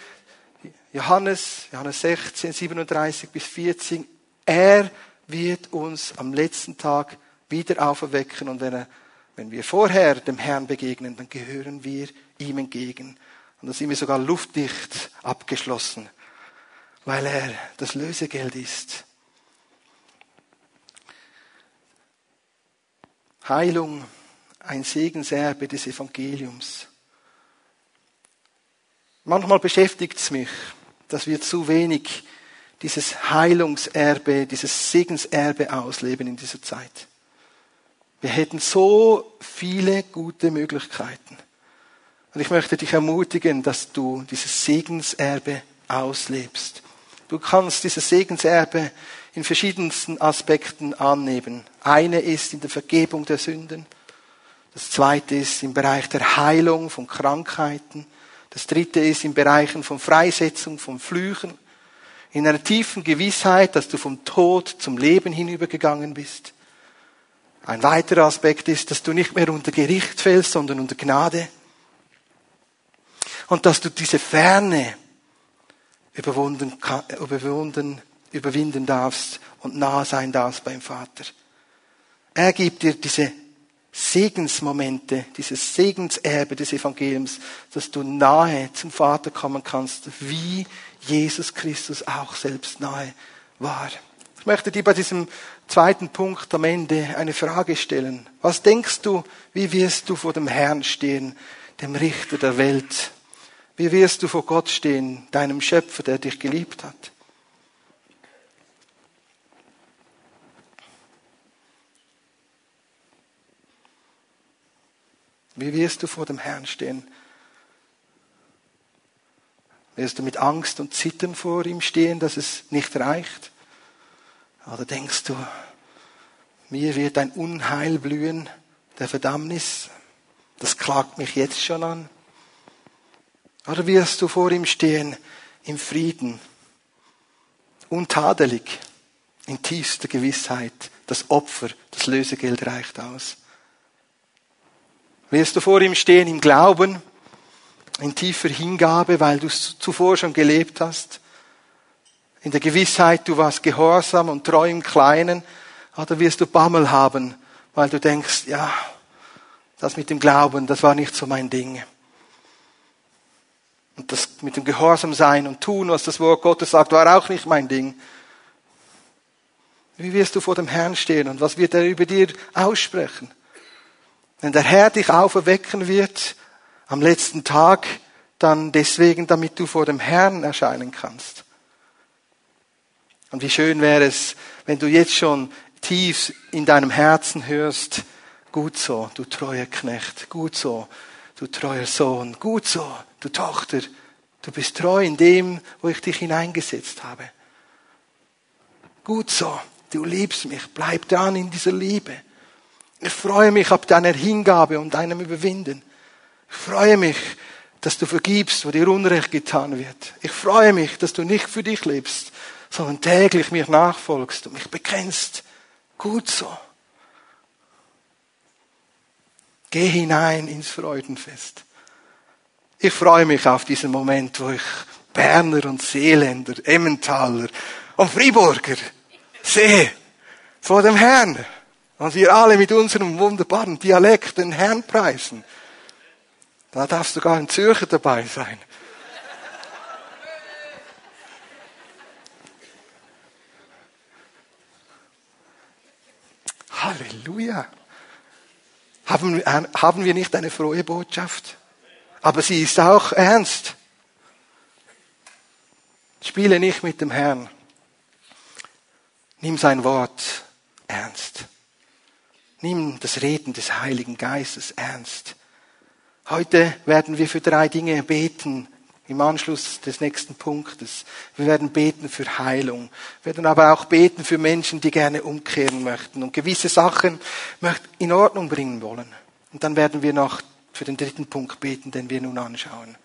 Johannes, Johannes 16, 37 bis 14, er wird uns am letzten Tag wieder auferwecken. Und wenn, er, wenn wir vorher dem Herrn begegnen, dann gehören wir ihm entgegen. Und da sind wir sogar luftdicht abgeschlossen, weil er das Lösegeld ist. Heilung, ein Segenserbe des Evangeliums. Manchmal beschäftigt es mich, dass wir zu wenig dieses Heilungserbe, dieses Segenserbe ausleben in dieser Zeit. Wir hätten so viele gute Möglichkeiten. Und ich möchte dich ermutigen, dass du dieses Segenserbe auslebst. Du kannst dieses Segenserbe in verschiedensten Aspekten annehmen. Eine ist in der Vergebung der Sünden. Das zweite ist im Bereich der Heilung von Krankheiten. Das dritte ist im Bereichen von Freisetzung von Flüchen. In einer tiefen Gewissheit, dass du vom Tod zum Leben hinübergegangen bist. Ein weiterer Aspekt ist, dass du nicht mehr unter Gericht fällst, sondern unter Gnade. Und dass du diese Ferne überwunden, überwunden, überwinden darfst und nah sein darfst beim Vater. Er gibt dir diese Segensmomente, dieses Segenserbe des Evangeliums, dass du nahe zum Vater kommen kannst, wie Jesus Christus auch selbst nahe war. Ich möchte dir bei diesem zweiten Punkt am Ende eine Frage stellen. Was denkst du, wie wirst du vor dem Herrn stehen, dem Richter der Welt? Wie wirst du vor Gott stehen, deinem Schöpfer, der dich geliebt hat? Wie wirst du vor dem Herrn stehen? Wirst du mit Angst und Zittern vor ihm stehen, dass es nicht reicht? Oder denkst du, mir wird ein Unheil blühen, der Verdammnis? Das klagt mich jetzt schon an. Oder wirst du vor ihm stehen im Frieden, untadelig, in tiefster Gewissheit, das Opfer, das Lösegeld reicht aus? Wirst du vor ihm stehen im Glauben, in tiefer Hingabe, weil du es zuvor schon gelebt hast? In der Gewissheit, du warst gehorsam und treu im Kleinen, oder wirst du Bammel haben, weil du denkst, ja, das mit dem Glauben, das war nicht so mein Ding. Und das mit dem Gehorsam sein und tun, was das Wort Gottes sagt, war auch nicht mein Ding. Wie wirst du vor dem Herrn stehen und was wird er über dir aussprechen? Wenn der Herr dich auferwecken wird am letzten Tag, dann deswegen, damit du vor dem Herrn erscheinen kannst. Und wie schön wäre es, wenn du jetzt schon tief in deinem Herzen hörst, gut so, du treuer Knecht, gut so, du treuer Sohn, gut so, du Tochter, du bist treu in dem, wo ich dich hineingesetzt habe. Gut so, du liebst mich, bleib dran in dieser Liebe. Ich freue mich ab deiner Hingabe und deinem Überwinden. Ich freue mich, dass du vergibst, wo dir Unrecht getan wird. Ich freue mich, dass du nicht für dich lebst, sondern täglich mir nachfolgst und mich bekennst. Gut so. Geh hinein ins Freudenfest. Ich freue mich auf diesen Moment, wo ich Berner und Seeländer, Emmentaler und Friburger sehe vor dem Herrn. Und wir alle mit unserem wunderbaren Dialekt den Herrn preisen. Da darf sogar ein Zürcher dabei sein. Halleluja. Haben, haben wir nicht eine frohe Botschaft? Aber sie ist auch ernst. Spiele nicht mit dem Herrn. Nimm sein Wort ernst. Nimm das Reden des Heiligen Geistes ernst. Heute werden wir für drei Dinge beten im Anschluss des nächsten Punktes. Wir werden beten für Heilung. Wir werden aber auch beten für Menschen, die gerne umkehren möchten und gewisse Sachen in Ordnung bringen wollen. Und dann werden wir noch für den dritten Punkt beten, den wir nun anschauen.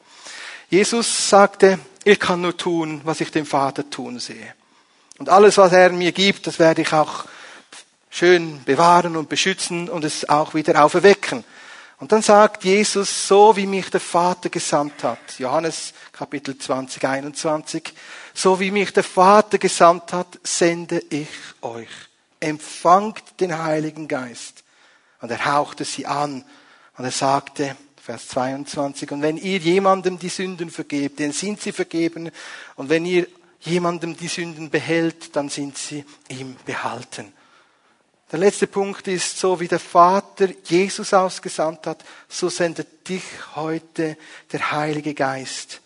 Jesus sagte, ich kann nur tun, was ich dem Vater tun sehe. Und alles, was er mir gibt, das werde ich auch schön bewahren und beschützen und es auch wieder auferwecken. Und dann sagt Jesus, so wie mich der Vater gesandt hat, Johannes Kapitel 20, 21, so wie mich der Vater gesandt hat, sende ich euch. Empfangt den Heiligen Geist. Und er hauchte sie an und er sagte, Vers 22, und wenn ihr jemandem die Sünden vergebt, dann sind sie vergeben. Und wenn ihr jemandem die Sünden behält, dann sind sie ihm behalten. Der letzte Punkt ist, so wie der Vater Jesus ausgesandt hat, so sendet dich heute der Heilige Geist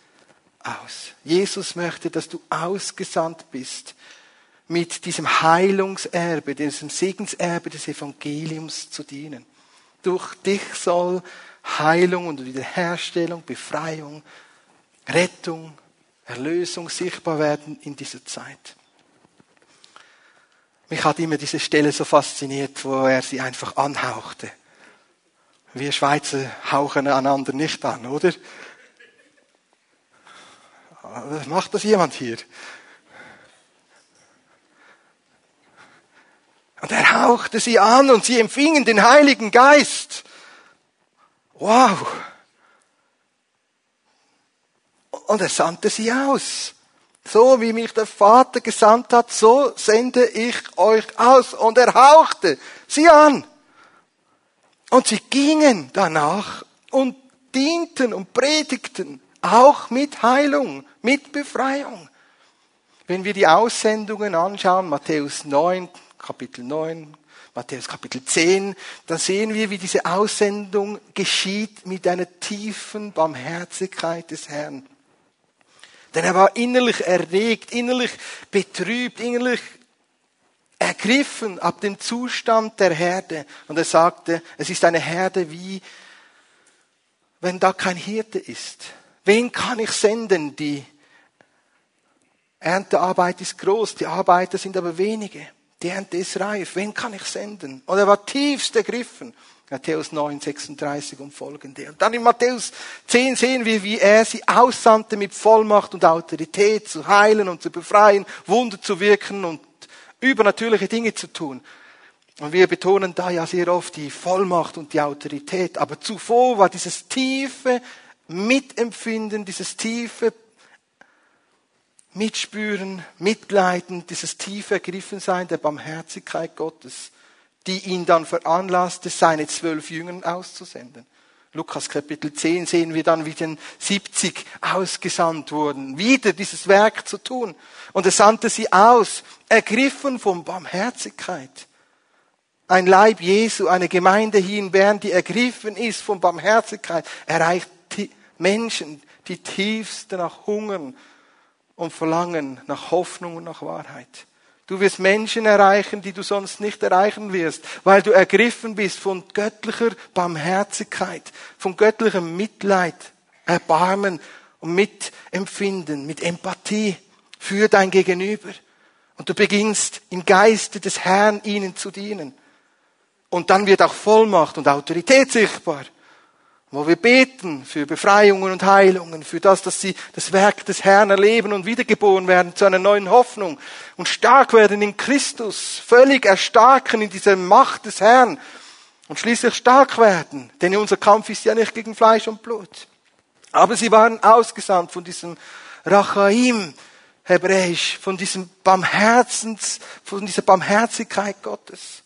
aus. Jesus möchte, dass du ausgesandt bist mit diesem Heilungserbe, diesem Segenserbe des Evangeliums zu dienen. Durch dich soll Heilung und Wiederherstellung, Befreiung, Rettung, Erlösung sichtbar werden in dieser Zeit. Mich hat immer diese Stelle so fasziniert, wo er sie einfach anhauchte. Wir Schweizer hauchen einander nicht an, oder? Macht das jemand hier? Und er hauchte sie an und sie empfingen den Heiligen Geist. Wow! Und er sandte sie aus. So wie mich der Vater gesandt hat, so sende ich euch aus. Und er hauchte sie an. Und sie gingen danach und dienten und predigten, auch mit Heilung, mit Befreiung. Wenn wir die Aussendungen anschauen, Matthäus 9, Kapitel 9, Matthäus Kapitel 10, dann sehen wir, wie diese Aussendung geschieht mit einer tiefen Barmherzigkeit des Herrn. Denn er war innerlich erregt, innerlich betrübt, innerlich ergriffen ab dem Zustand der Herde. Und er sagte, es ist eine Herde wie, wenn da kein Hirte ist. Wen kann ich senden? Die Erntearbeit ist groß, die Arbeiter sind aber wenige. Die Ernte ist reif. Wen kann ich senden? Und er war tiefst ergriffen. Matthäus 9, 36 und folgende. Und dann in Matthäus 10 sehen wir, wie er sie aussandte mit Vollmacht und Autorität zu heilen und zu befreien, Wunder zu wirken und übernatürliche Dinge zu tun. Und wir betonen da ja sehr oft die Vollmacht und die Autorität. Aber zuvor war dieses tiefe Mitempfinden, dieses tiefe Mitspüren, Mitleiden, dieses tiefe Ergriffensein der Barmherzigkeit Gottes die ihn dann veranlasste, seine zwölf Jüngern auszusenden. Lukas Kapitel 10 sehen wir dann, wie den 70 ausgesandt wurden, wieder dieses Werk zu tun. Und er sandte sie aus, ergriffen von Barmherzigkeit. Ein Leib Jesu, eine Gemeinde hier in Bern, die ergriffen ist von Barmherzigkeit, erreicht Menschen, die tiefst nach hungern und verlangen nach Hoffnung und nach Wahrheit. Du wirst Menschen erreichen, die du sonst nicht erreichen wirst, weil du ergriffen bist von göttlicher Barmherzigkeit, von göttlichem Mitleid, Erbarmen und Mitempfinden, mit Empathie für dein Gegenüber. Und du beginnst im Geiste des Herrn ihnen zu dienen. Und dann wird auch Vollmacht und Autorität sichtbar wo wir beten für Befreiungen und Heilungen, für das, dass sie das Werk des Herrn erleben und wiedergeboren werden zu einer neuen Hoffnung und stark werden in Christus, völlig erstarken in dieser Macht des Herrn, und schließlich stark werden, denn unser Kampf ist ja nicht gegen Fleisch und Blut. Aber sie waren ausgesandt von diesem Rachaim, hebräisch, von diesem Barmherzens, von dieser Barmherzigkeit Gottes.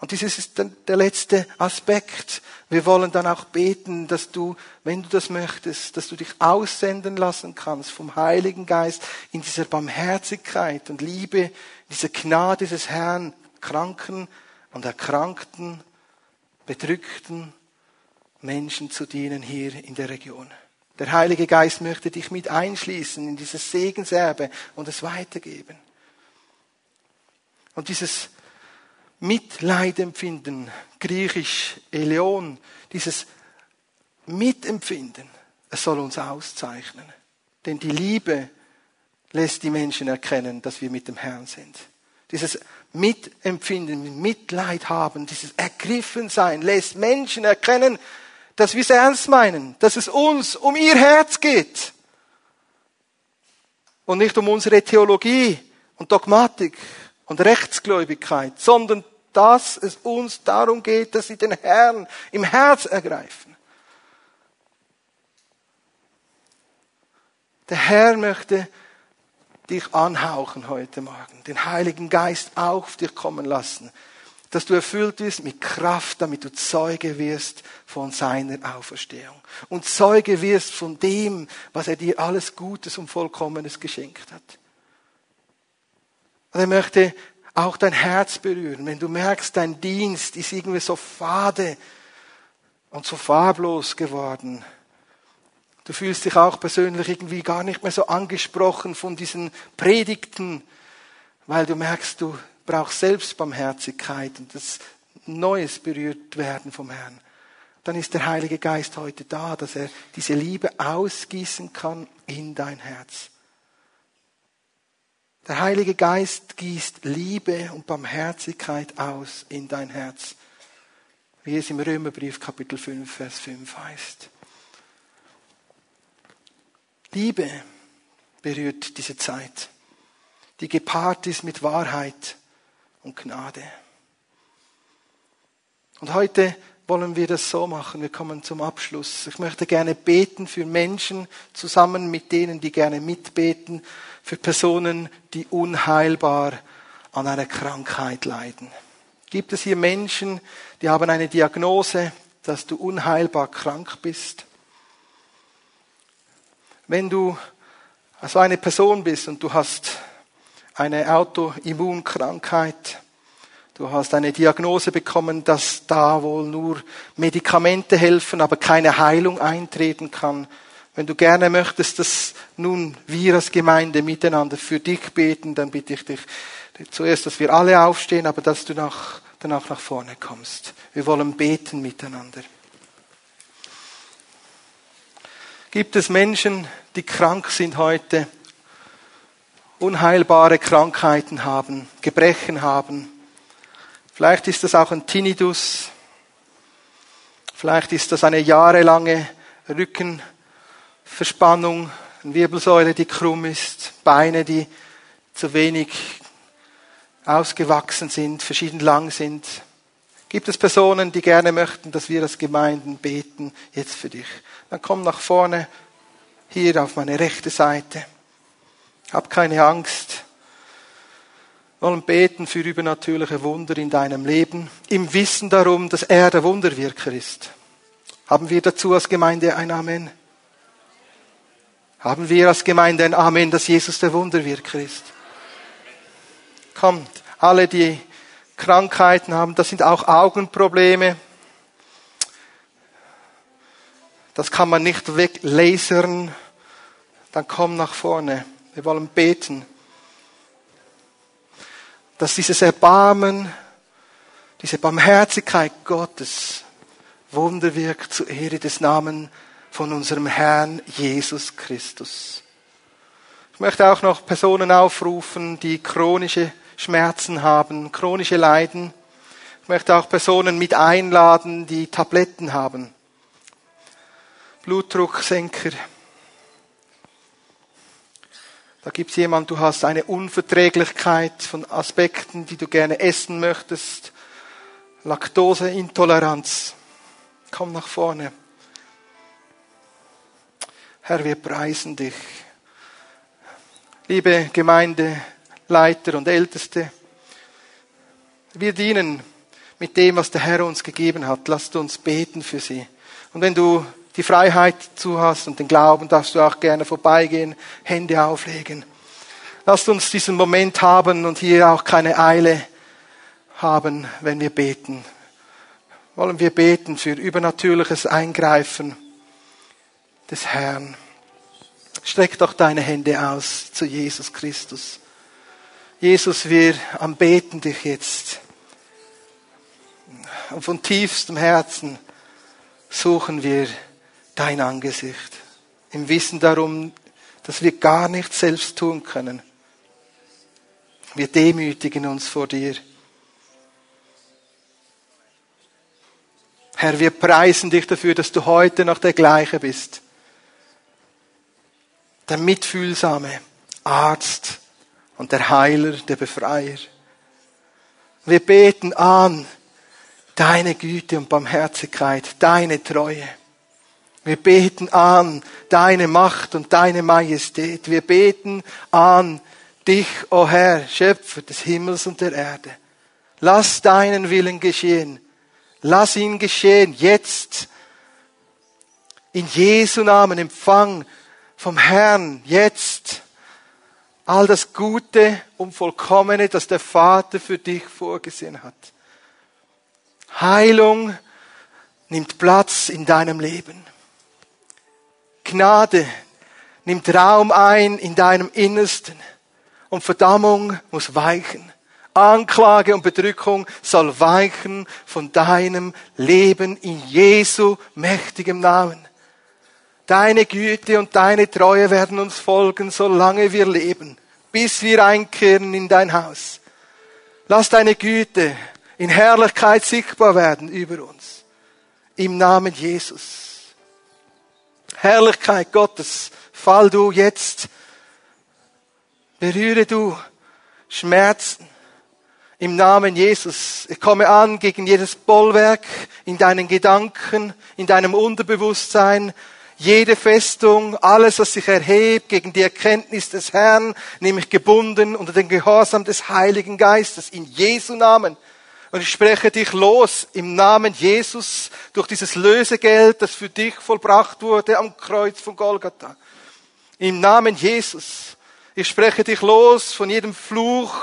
Und dieses ist dann der letzte Aspekt. Wir wollen dann auch beten, dass du, wenn du das möchtest, dass du dich aussenden lassen kannst vom Heiligen Geist in dieser Barmherzigkeit und Liebe, dieser Gnade des Herrn, Kranken und Erkrankten, Bedrückten Menschen zu dienen hier in der Region. Der Heilige Geist möchte dich mit einschließen in dieses Segenserbe und es weitergeben. Und dieses Mitleidempfinden, griechisch Eleon, dieses Mitempfinden, es soll uns auszeichnen. Denn die Liebe lässt die Menschen erkennen, dass wir mit dem Herrn sind. Dieses Mitempfinden, Mitleid haben, dieses Ergriffensein lässt Menschen erkennen, dass wir es ernst meinen, dass es uns um ihr Herz geht und nicht um unsere Theologie und Dogmatik und Rechtsgläubigkeit, sondern dass es uns darum geht, dass sie den Herrn im Herz ergreifen. Der Herr möchte dich anhauchen heute Morgen, den Heiligen Geist auf dich kommen lassen, dass du erfüllt wirst mit Kraft, damit du Zeuge wirst von seiner Auferstehung und Zeuge wirst von dem, was er dir alles Gutes und Vollkommenes geschenkt hat. Und er möchte auch dein Herz berühren, wenn du merkst, dein Dienst ist irgendwie so fade und so farblos geworden. Du fühlst dich auch persönlich irgendwie gar nicht mehr so angesprochen von diesen Predigten, weil du merkst, du brauchst selbst Barmherzigkeit und das Neues berührt werden vom Herrn. Dann ist der Heilige Geist heute da, dass er diese Liebe ausgießen kann in dein Herz. Der Heilige Geist gießt Liebe und Barmherzigkeit aus in dein Herz, wie es im Römerbrief Kapitel 5, Vers 5 heißt. Liebe berührt diese Zeit, die gepaart ist mit Wahrheit und Gnade. Und heute wollen wir das so machen. Wir kommen zum Abschluss. Ich möchte gerne beten für Menschen, zusammen mit denen, die gerne mitbeten, für Personen, die unheilbar an einer Krankheit leiden. Gibt es hier Menschen, die haben eine Diagnose, dass du unheilbar krank bist? Wenn du also eine Person bist und du hast eine Autoimmunkrankheit, du hast eine Diagnose bekommen, dass da wohl nur Medikamente helfen, aber keine Heilung eintreten kann, wenn du gerne möchtest, dass nun wir als Gemeinde miteinander für dich beten, dann bitte ich dich zuerst, dass wir alle aufstehen, aber dass du nach, danach nach vorne kommst. Wir wollen beten miteinander. Gibt es Menschen, die krank sind heute, unheilbare Krankheiten haben, Gebrechen haben? Vielleicht ist das auch ein Tinnitus. Vielleicht ist das eine jahrelange Rücken- Verspannung, eine Wirbelsäule, die krumm ist, Beine, die zu wenig ausgewachsen sind, verschieden lang sind. Gibt es Personen, die gerne möchten, dass wir als Gemeinden beten, jetzt für dich? Dann komm nach vorne, hier auf meine rechte Seite. Hab keine Angst. Wir wollen beten für übernatürliche Wunder in deinem Leben, im Wissen darum, dass er der Wunderwirker ist. Haben wir dazu als Gemeinde ein Amen? Haben wir als Gemeinde ein Amen, dass Jesus der Wunderwirker ist? Kommt, alle, die Krankheiten haben, das sind auch Augenprobleme. Das kann man nicht weglasern. Dann komm nach vorne. Wir wollen beten, dass dieses Erbarmen, diese Barmherzigkeit Gottes Wunder wirkt zur Ehre des Namens von unserem Herrn Jesus Christus. Ich möchte auch noch Personen aufrufen, die chronische Schmerzen haben, chronische Leiden. Ich möchte auch Personen mit einladen, die Tabletten haben. Blutdrucksenker. Da gibt es jemand, du hast eine Unverträglichkeit von Aspekten, die du gerne essen möchtest. Laktoseintoleranz. Komm nach vorne. Herr, wir preisen dich. Liebe Gemeinde, Leiter und Älteste, wir dienen mit dem, was der Herr uns gegeben hat. Lasst uns beten für sie. Und wenn du die Freiheit zu hast und den Glauben, darfst du auch gerne vorbeigehen, Hände auflegen. Lasst uns diesen Moment haben und hier auch keine Eile haben, wenn wir beten. Wollen wir beten für übernatürliches Eingreifen des Herrn. Streck doch deine Hände aus zu Jesus Christus. Jesus, wir anbeten dich jetzt. Und von tiefstem Herzen suchen wir dein Angesicht. Im Wissen darum, dass wir gar nichts selbst tun können. Wir demütigen uns vor dir. Herr, wir preisen dich dafür, dass du heute noch der gleiche bist. Der mitfühlsame Arzt und der Heiler, der Befreier. Wir beten an deine Güte und Barmherzigkeit, deine Treue. Wir beten an deine Macht und deine Majestät. Wir beten an dich, o oh Herr, Schöpfer des Himmels und der Erde. Lass deinen Willen geschehen. Lass ihn geschehen jetzt. In Jesu Namen empfang vom Herrn jetzt all das Gute und Vollkommene, das der Vater für dich vorgesehen hat. Heilung nimmt Platz in deinem Leben. Gnade nimmt Raum ein in deinem Innersten und Verdammung muss weichen. Anklage und Bedrückung soll weichen von deinem Leben in Jesu mächtigem Namen. Deine Güte und deine Treue werden uns folgen, solange wir leben, bis wir einkehren in dein Haus. Lass deine Güte in Herrlichkeit sichtbar werden über uns. Im Namen Jesus. Herrlichkeit Gottes, fall du jetzt, berühre du Schmerzen. Im Namen Jesus. Ich komme an gegen jedes Bollwerk in deinen Gedanken, in deinem Unterbewusstsein, jede Festung, alles, was sich erhebt gegen die Erkenntnis des Herrn, nämlich gebunden unter den Gehorsam des Heiligen Geistes, in Jesu Namen. Und ich spreche dich los im Namen Jesus durch dieses Lösegeld, das für dich vollbracht wurde am Kreuz von Golgatha. Im Namen Jesus. Ich spreche dich los von jedem Fluch,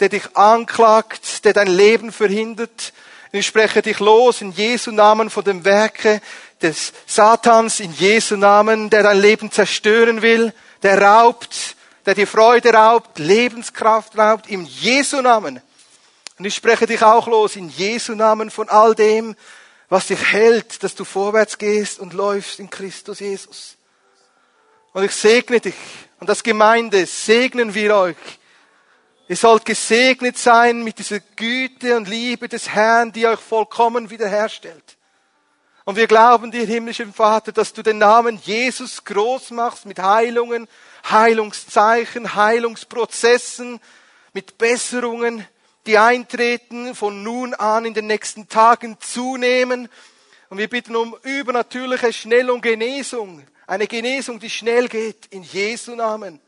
der dich anklagt, der dein Leben verhindert. Ich spreche dich los in Jesu Namen von dem Werke des Satans in Jesu Namen, der dein Leben zerstören will, der raubt, der die Freude raubt, Lebenskraft raubt, in Jesu Namen. Und ich spreche dich auch los in Jesu Namen von all dem, was dich hält, dass du vorwärts gehst und läufst in Christus Jesus. Und ich segne dich und das Gemeinde segnen wir euch. Ihr sollt gesegnet sein mit dieser Güte und Liebe des Herrn, die euch vollkommen wiederherstellt. Und wir glauben dir, himmlischer Vater, dass du den Namen Jesus groß machst mit Heilungen, Heilungszeichen, Heilungsprozessen, mit Besserungen, die eintreten, von nun an in den nächsten Tagen zunehmen. Und wir bitten um übernatürliche Schnell- und Genesung. Eine Genesung, die schnell geht, in Jesu Namen.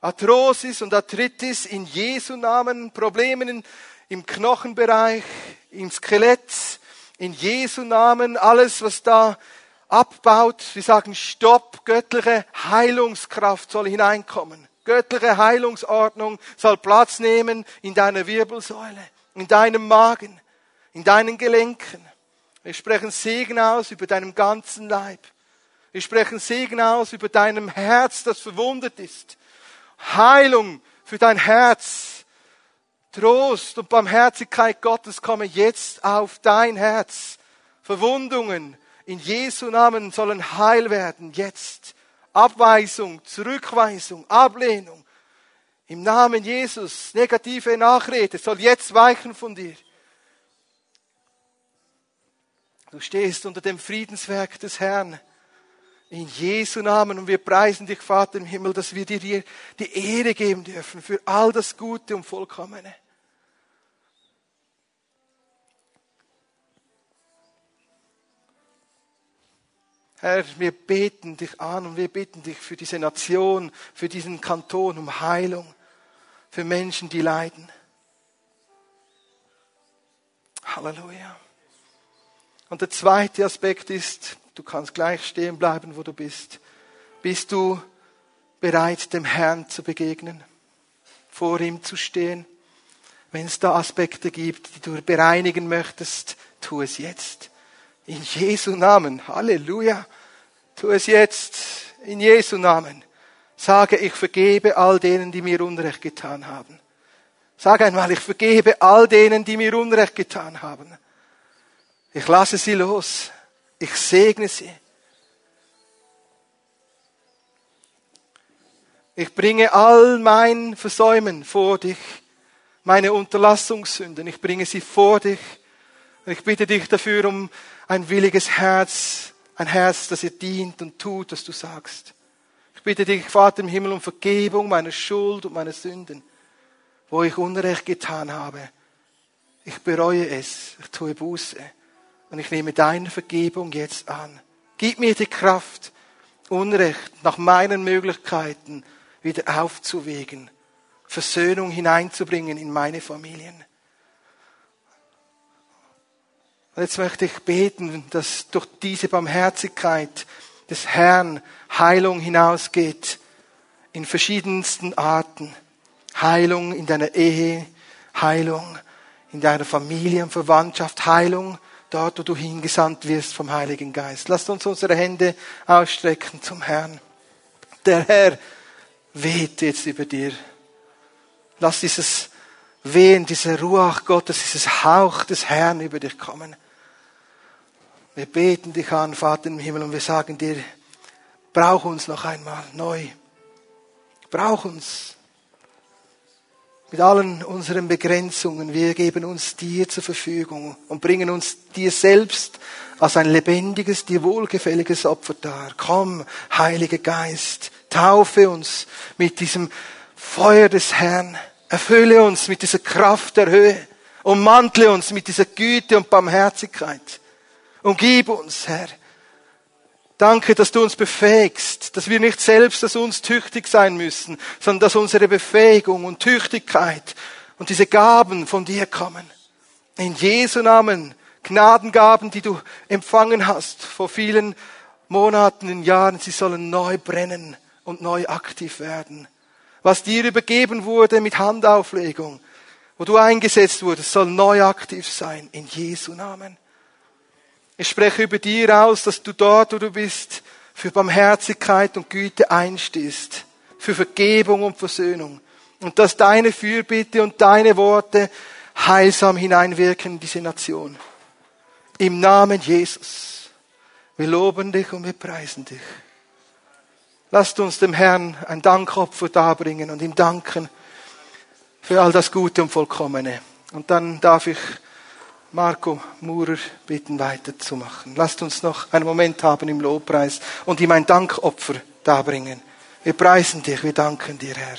Arthrosis und Arthritis in Jesu Namen, Probleme im Knochenbereich, im Skelett, in Jesu Namen alles, was da abbaut. Wir sagen Stopp, göttliche Heilungskraft soll hineinkommen. Göttliche Heilungsordnung soll Platz nehmen in deiner Wirbelsäule, in deinem Magen, in deinen Gelenken. Wir sprechen Segen aus über deinem ganzen Leib. Wir sprechen Segen aus über deinem Herz, das verwundet ist. Heilung für dein Herz, Trost und Barmherzigkeit Gottes komme jetzt auf dein Herz. Verwundungen in Jesu Namen sollen heil werden, jetzt. Abweisung, Zurückweisung, Ablehnung. Im Namen Jesus, negative Nachrede soll jetzt weichen von dir. Du stehst unter dem Friedenswerk des Herrn. In Jesu Namen. Und wir preisen dich, Vater im Himmel, dass wir dir die Ehre geben dürfen für all das Gute und Vollkommene. Herr, wir beten dich an und wir bitten dich für diese Nation, für diesen Kanton um Heilung, für Menschen, die leiden. Halleluja. Und der zweite Aspekt ist, du kannst gleich stehen bleiben, wo du bist. Bist du bereit, dem Herrn zu begegnen, vor ihm zu stehen? Wenn es da Aspekte gibt, die du bereinigen möchtest, tu es jetzt. In Jesu Namen. Halleluja. Tu es jetzt. In Jesu Namen. Sage, ich vergebe all denen, die mir Unrecht getan haben. Sag einmal, ich vergebe all denen, die mir Unrecht getan haben. Ich lasse sie los. Ich segne sie. Ich bringe all mein Versäumen vor dich, meine Unterlassungssünden. Ich bringe sie vor dich. Und ich bitte dich dafür um ein williges Herz, ein Herz, das ihr dient und tut, was du sagst. Ich bitte dich, Vater im Himmel, um Vergebung meiner Schuld und meiner Sünden, wo ich Unrecht getan habe. Ich bereue es, ich tue Buße und ich nehme deine Vergebung jetzt an. Gib mir die Kraft, Unrecht nach meinen Möglichkeiten wieder aufzuwägen, Versöhnung hineinzubringen in meine Familien. Und jetzt möchte ich beten, dass durch diese Barmherzigkeit des Herrn Heilung hinausgeht in verschiedensten Arten. Heilung in deiner Ehe, Heilung in deiner Familienverwandtschaft, Heilung dort, wo du hingesandt wirst vom Heiligen Geist. Lasst uns unsere Hände ausstrecken zum Herrn. Der Herr weht jetzt über dir. Lass dieses Wehen, diese Ruach Gottes, dieses Hauch des Herrn über dich kommen. Wir beten dich an, Vater im Himmel, und wir sagen dir, brauch uns noch einmal neu. Brauch uns. Mit allen unseren Begrenzungen, wir geben uns dir zur Verfügung und bringen uns dir selbst als ein lebendiges, dir wohlgefälliges Opfer dar. Komm, Heiliger Geist, taufe uns mit diesem Feuer des Herrn, erfülle uns mit dieser Kraft der Höhe, ummantle uns mit dieser Güte und Barmherzigkeit. Umgib uns, Herr. Danke, dass du uns befähigst, dass wir nicht selbst dass uns tüchtig sein müssen, sondern dass unsere Befähigung und Tüchtigkeit und diese Gaben von dir kommen. In Jesu Namen, Gnadengaben, die du empfangen hast vor vielen Monaten und Jahren, sie sollen neu brennen und neu aktiv werden. Was dir übergeben wurde mit Handauflegung, wo du eingesetzt wurdest, soll neu aktiv sein. In Jesu Namen. Ich spreche über dir aus, dass du dort, wo du bist, für Barmherzigkeit und Güte einstehst, für Vergebung und Versöhnung. Und dass deine Fürbitte und deine Worte heilsam hineinwirken in diese Nation. Im Namen Jesus. Wir loben dich und wir preisen dich. Lasst uns dem Herrn ein Dankopfer darbringen und ihm danken für all das Gute und Vollkommene. Und dann darf ich Marco Murer bitten weiterzumachen. Lasst uns noch einen Moment haben im Lobpreis und ihm ein Dankopfer darbringen. Wir preisen dich, wir danken dir, Herr.